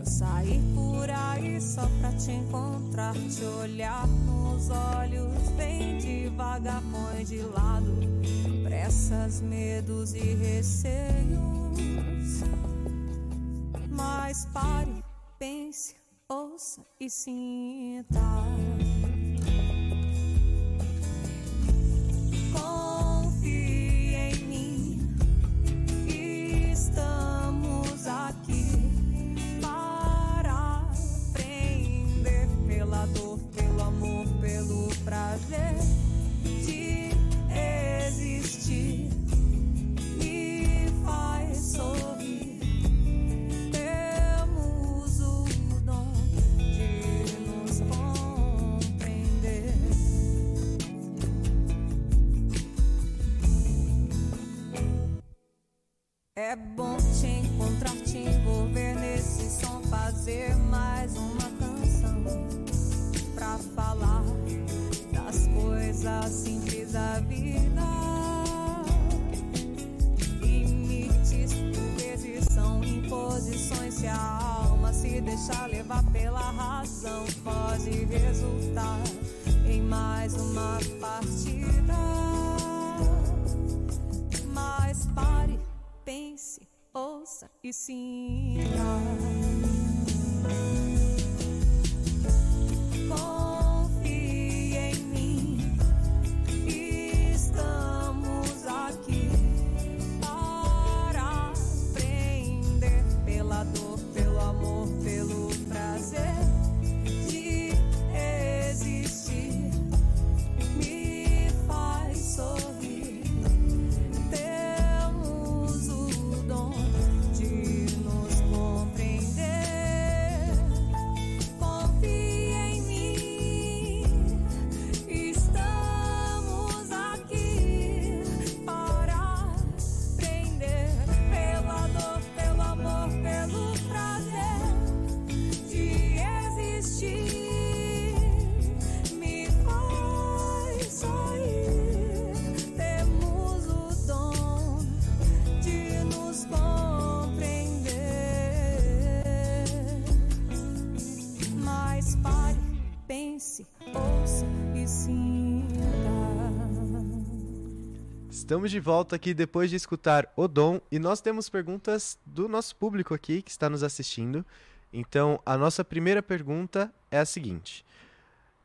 Quero sair por aí só pra te encontrar, te olhar nos olhos bem devagar, põe de lado pressas, medos e receios. Mas pare, pense, ouça e sinta. É bom te encontrar, te envolver nesse som, fazer ouça Estamos de volta aqui depois de escutar o Dom e nós temos perguntas do nosso público aqui que está nos assistindo. Então, a nossa primeira pergunta é a seguinte: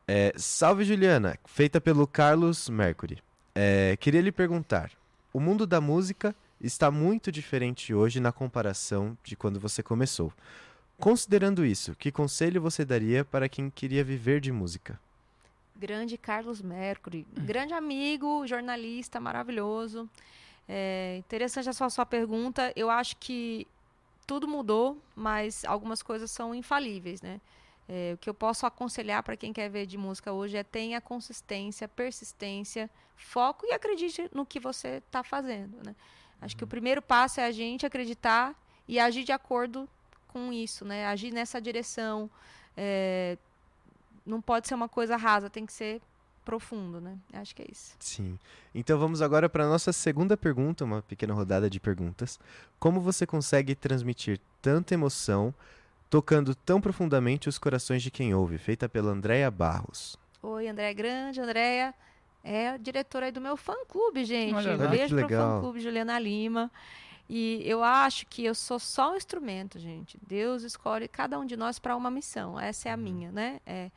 É, Salve Juliana, feita pelo Carlos Mercury. É, queria lhe perguntar: o mundo da música está muito diferente hoje na comparação de quando você começou. Considerando isso, que conselho você daria para quem queria viver de música? Grande Carlos Mercury, grande amigo, jornalista maravilhoso. É interessante a sua, sua pergunta. Eu acho que tudo mudou, mas algumas coisas são infalíveis, né? É, o que eu posso aconselhar para quem quer ver de música hoje é tenha consistência, persistência, foco e acredite no que você está fazendo, né? Acho que o primeiro passo é a gente acreditar e agir de acordo com isso, né? Agir nessa direção. É, não pode ser uma coisa rasa, tem que ser profundo, né? Acho que é isso. Sim. Então vamos agora para a nossa segunda pergunta, uma pequena rodada de perguntas. Como você consegue transmitir tanta emoção tocando tão profundamente os corações de quem ouve? Feita pela Andréia Barros. Oi, Andréia Grande, Andréia é a diretora aí do meu fã-clube, gente. Olha Um beijo pro legal. fã-clube Juliana Lima. E eu acho que eu sou só um instrumento, gente. Deus escolhe cada um de nós para uma missão. Essa é a minha, né? É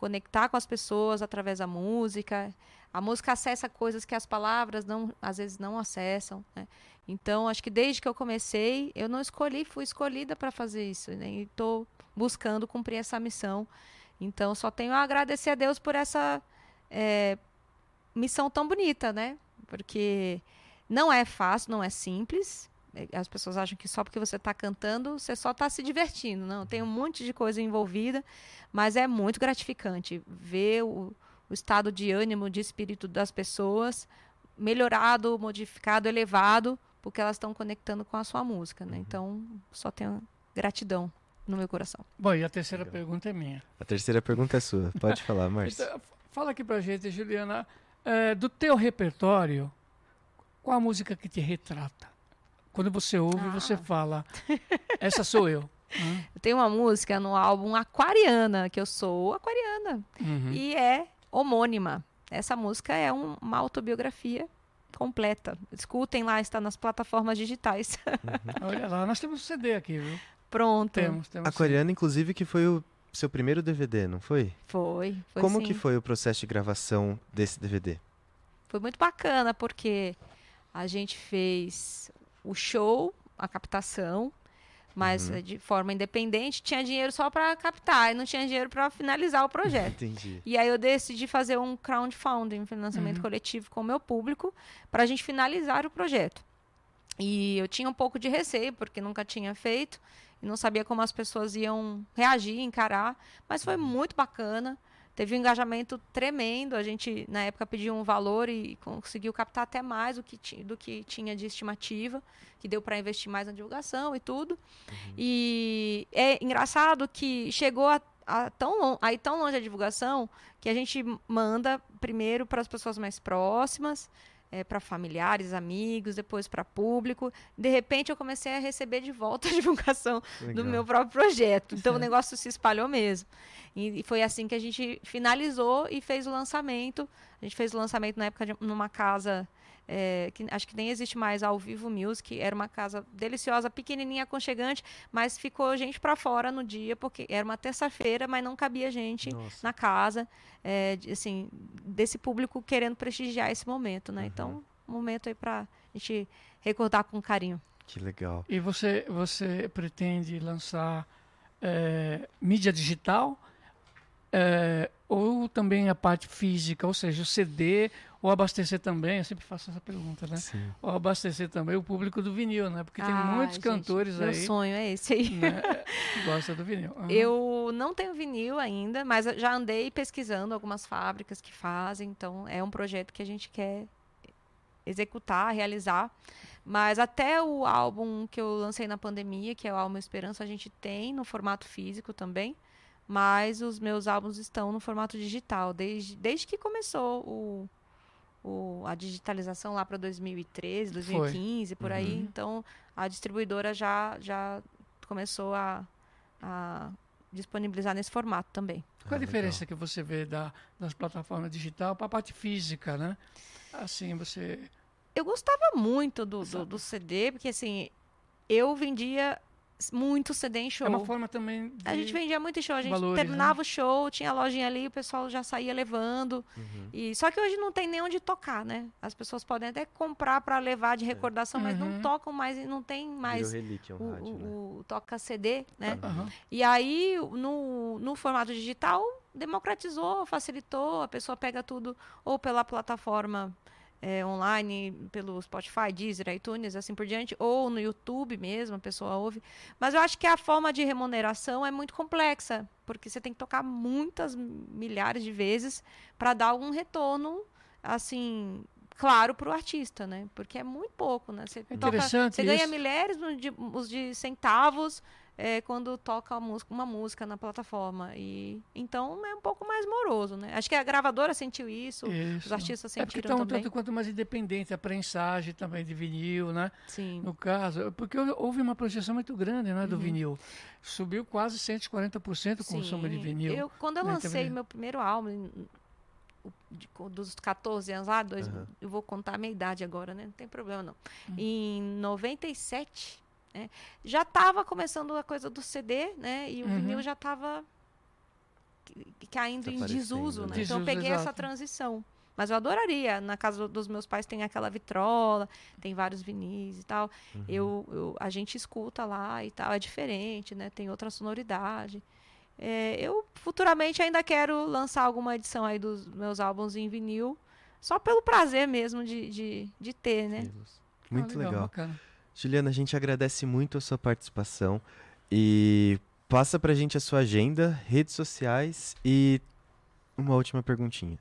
conectar com as pessoas através da música. A música acessa coisas que as palavras não, às vezes não acessam. Né? Então, acho que desde que eu comecei, eu não escolhi, fui escolhida para fazer isso. Né? E estou buscando cumprir essa missão. Então, só tenho a agradecer a Deus por essa é, missão tão bonita, né? Porque não é fácil, não é simples. É, As pessoas acham que só porque você está cantando, você só está se divertindo. Não, tem um monte de coisa envolvida, mas é muito gratificante ver o, o estado de ânimo, de espírito das pessoas melhorado, modificado, elevado, porque elas estão conectando com a sua música, né? Então, só tenho gratidão no meu coração. Bom, e a terceira pergunta é minha. A terceira pergunta é sua. Pode falar, Márcio. Então, fala aqui pra gente, Juliana, é, do teu repertório, qual a música que te retrata? Quando você ouve, você Ah. fala, essa sou eu. Hã? Eu tenho uma música no álbum Aquariana, que eu sou aquariana, Uhum. e é homônima. Essa música é um- uma autobiografia completa. Escutem lá, está nas plataformas digitais. Olha lá, nós temos um CD aqui, viu? Pronto. Temos, temos. sim. Aquariana, inclusive, que foi o seu primeiro DVD, não foi? Foi. foi Como sim. que foi o processo de gravação desse DVD? Foi muito bacana, porque a gente fez o show, a captação, mas Uhum. de forma independente, tinha dinheiro só para captar e não tinha dinheiro para finalizar o projeto. Entendi. E aí eu decidi fazer um crowdfunding, um financiamento Uhum. coletivo com o meu público, para a gente finalizar o projeto. E eu tinha um pouco de receio, porque nunca tinha feito, e não sabia como as pessoas iam reagir, encarar, mas foi muito bacana. Teve um engajamento tremendo. A gente, na época, pediu um valor e conseguiu captar até mais do que, ti- do que tinha de estimativa, que deu para investir mais na divulgação e tudo. E é engraçado que chegou a, a tão lon- aí tão longe a divulgação que a gente manda primeiro para as pessoas mais próximas, para familiares, amigos, depois para público. De repente, eu comecei a receber de volta a divulgação do Legal. meu próprio projeto. Então, o negócio se espalhou mesmo. E, e foi assim que a gente finalizou e fez o lançamento. A gente fez o lançamento na época de, numa casa é, que acho que nem existe mais ao vivo music. Era uma casa deliciosa, pequenininha, aconchegante, mas ficou gente para fora no dia porque era uma terça-feira, mas não cabia gente Nossa. na casa, é, assim, desse público querendo prestigiar esse momento, né? Então, um momento aí para a gente recordar com carinho. Que legal. E você, você pretende lançar é, mídia digital é, ou também a parte física, ou seja, o CD, ou abastecer também, eu sempre faço essa pergunta, né? Sim. Ou abastecer também o público do vinil, né? Porque tem Ah, muitos gente, cantores meu aí sonho é esse aí. né, que gostam do vinil. Aham. Eu não tenho vinil ainda, mas já andei pesquisando algumas fábricas que fazem, então é um projeto que a gente quer executar, realizar. Mas até o álbum que eu lancei na pandemia, que é o álbum Esperança, a gente tem no formato físico também. Mas os meus álbuns estão no formato digital, desde, desde que começou o, o- a digitalização lá para 2013, 2015, por aí. Uhum. Então a distribuidora já, já começou a, a disponibilizar nesse formato também. Qual a Ah, legal. diferença que você vê da, das plataformas digital para a parte física, né? Assim, você eu gostava muito do, do, do CD, porque assim, eu vendia muito CD em show. É uma forma também. De... A gente vendia muito em show. A gente valores, né? terminava o show, tinha a lojinha ali, o pessoal já saía levando. Uhum. E só que hoje não tem nem onde tocar, né? As pessoas podem até comprar para levar de recordação, mas não Uhum. tocam mais e não tem mais Virou relíquia o, rádio, né? o- o toca CD, né? Aham. E aí, no, no formato digital, democratizou, facilitou. A pessoa pega tudo ou pela plataforma eh, online, pelo Spotify, Deezer, iTunes, assim por diante, ou no YouTube mesmo, a pessoa ouve. Mas eu acho que a forma de remuneração é muito complexa, porque você tem que tocar muitas milhares de vezes para dar um retorno, assim, claro para o artista, né? Porque é muito pouco, né? Você, É toca- você ganha milhares de- os de centavos é, quando toca uma música na plataforma. E então é um pouco mais moroso, né? Acho que a gravadora sentiu isso, os Isso. artistas É porque sentiram está um também. tanto quanto mais independente, a prensagem também de vinil, né? Sim. No caso, porque houve- uma projeção muito grande né, do Uhum. vinil. Subiu quase 140% o consumo de Sim. vinil. Eu, quando eu lancei meu primeiro álbum, dos 14 anos lá, dois, Aham. eu vou contar a minha idade agora, né? Não tem problema não. Hum. Em 97, né? Já estava começando a coisa do CD, né? E o Uhum. vinil já estava caindo em Desaparecendo, desuso, né? né? Então eu Desuso, peguei essa exato. transição. Mas eu adoraria. Na casa dos meus pais tem aquela vitrola, tem vários vinis e tal. Uhum. Eu, eu- a gente escuta lá e tal, é diferente, né? Tem outra sonoridade. É, eu futuramente ainda quero lançar alguma edição aí dos meus álbuns em vinil, só pelo prazer mesmo de, de, de ter, né? Muito Ah, legal. bacana. Juliana, a gente agradece muito a sua participação e passa pra gente a sua agenda, redes sociais e uma última perguntinha.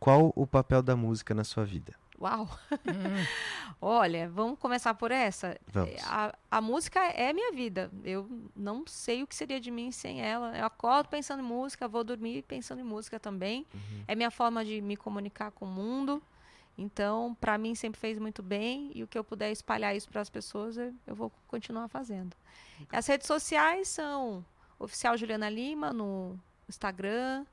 Qual o papel da música na sua vida? Uau! Hum, Olha, vamos começar por essa. Vamos. É, A, a música é minha vida. Eu não sei o que seria de mim sem ela. Eu acordo pensando em música, vou dormir pensando em música também. É minha forma de me comunicar com o mundo. Então, para mim, sempre fez muito bem. E o que eu puder espalhar isso para as pessoas, eu, vou continuar fazendo. As redes sociais são Oficial Juliana Lima no Instagram,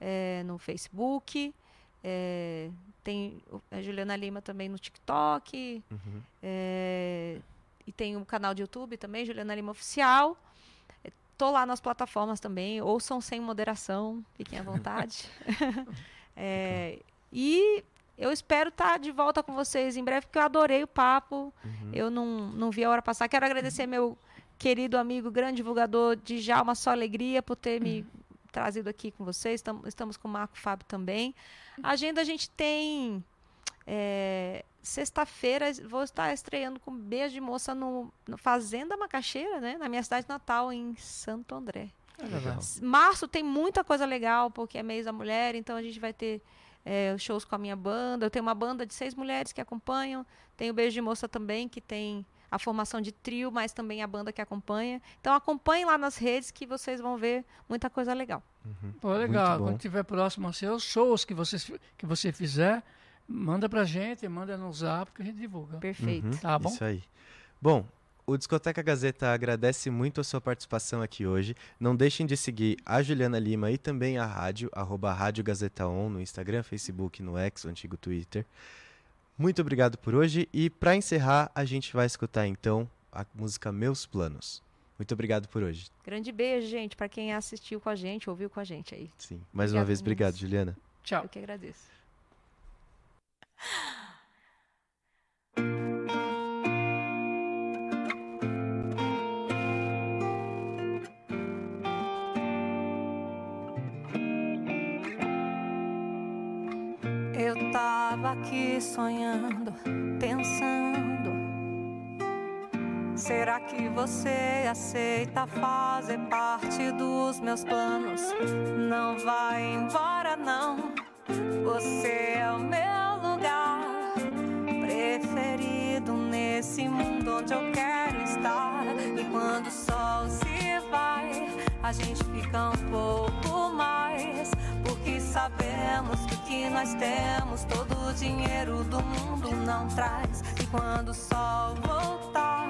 eh, no Facebook. eh, tem o- a Juliana Lima também no TikTok. Uhum. É, e tem um canal de YouTube também, Juliana Lima Oficial. É, Tô lá nas plataformas também, ouçam sem moderação, fiquem à vontade. É, e eu espero estar de volta com vocês em breve, porque eu adorei o papo. Uhum. Eu não, não vi a hora passar. Quero agradecer meu querido amigo, grande divulgador de Já Uma Só Alegria, por ter me trazido aqui com vocês. Tam- estamos com o Marco Fábio também. A agenda a gente tem. é, Sexta-feira vou estar estreando com Beijo de Moça no, no Fazenda Macaxeira, né? Na minha cidade natal, em Santo André. Legal. Março tem muita coisa legal, porque é mês da mulher, então a gente vai ter é, shows com a minha banda. Eu tenho uma banda de seis mulheres que acompanham. Tem o Beijo de Moça também, que tem a formação de trio, mas também a banda que acompanha. Então acompanhem lá nas redes que vocês vão ver muita coisa legal. Pô, legal. Quando tiver próximo aos seus shows que você, que você fizer, manda pra gente, manda no zap que a gente divulga. Perfeito. Uhum, Tá bom? Isso aí. Bom, o Discoteca Gazeta agradece muito a sua participação aqui hoje. Não deixem de seguir a Juliana Lima e também a rádio, arroba Rádio Gazeta On, no Instagram, Facebook, no X, o antigo Twitter. Muito obrigado por hoje e para encerrar, a gente vai escutar então a música Meus Planos. Muito obrigado por hoje. Grande beijo, gente, para quem assistiu com a gente, ouviu com a gente aí. Sim. Mais uma Obrigada, vez, obrigado. Juliana. Tchau. Eu que agradeço. Tava aqui sonhando, pensando. Será que você aceita fazer parte dos meus planos? Não vai embora, não. Você é o meu lugar preferido nesse mundo onde eu quero estar. E quando o sol se vai, a gente fica um pouco mais. Sabemos que o que nós temos, todo o dinheiro do mundo não traz. E quando o sol voltar,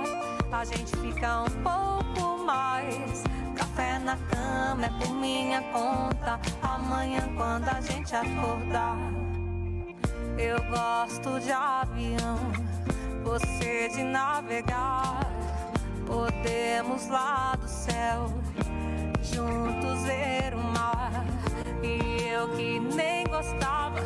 a gente fica um pouco mais. Café na cama é por minha conta. Amanhã, quando a gente acordar. Eu gosto de avião, você de navegar. Podemos lá do céu juntos ver. E eu que nem gostava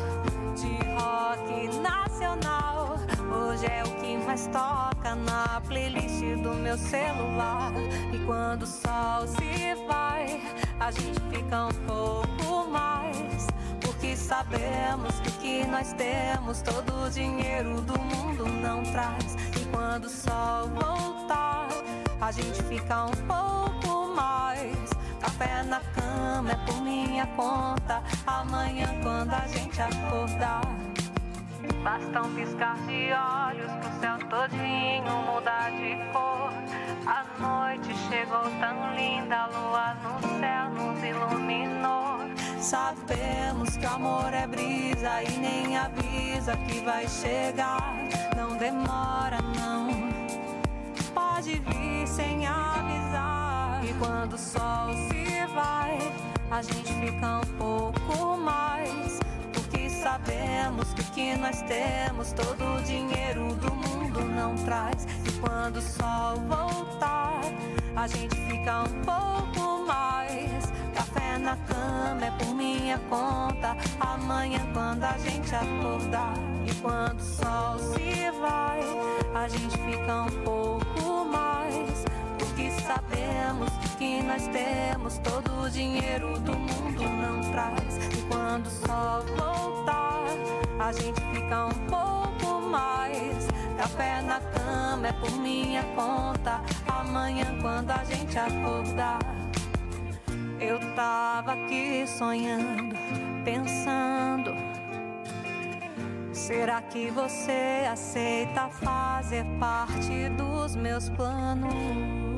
de rock nacional. Hoje é o que mais toca na playlist do meu celular. E quando o sol se vai, a gente fica um pouco mais. Porque sabemos que o que nós temos, todo o dinheiro do mundo não traz. E quando o sol voltar, a gente fica um pouco mais. Café na cama é por minha conta. Amanhã, quando a gente acordar. Basta um piscar de olhos pro céu todinho mudar de cor. A noite chegou tão linda, a lua no céu nos iluminou. Sabemos que o amor é brisa e nem avisa que vai chegar. Não demora, não. Pode vir sem avisar. Quando o sol se vai, a gente fica um pouco mais. Porque sabemos que o que nós temos, todo o dinheiro do mundo não traz. E quando o sol voltar, a gente fica um pouco mais. Café na cama é por minha conta. Amanhã, quando a gente acordar. E quando o sol se vai, a gente fica um pouco mais. Porque sabemos que nós temos todo o dinheiro do mundo não traz. E quando o sol voltar, a gente fica um pouco mais. Café na cama é por minha conta. Amanhã, quando a gente acordar. Eu tava aqui sonhando, pensando. Será que você aceita fazer parte dos meus planos?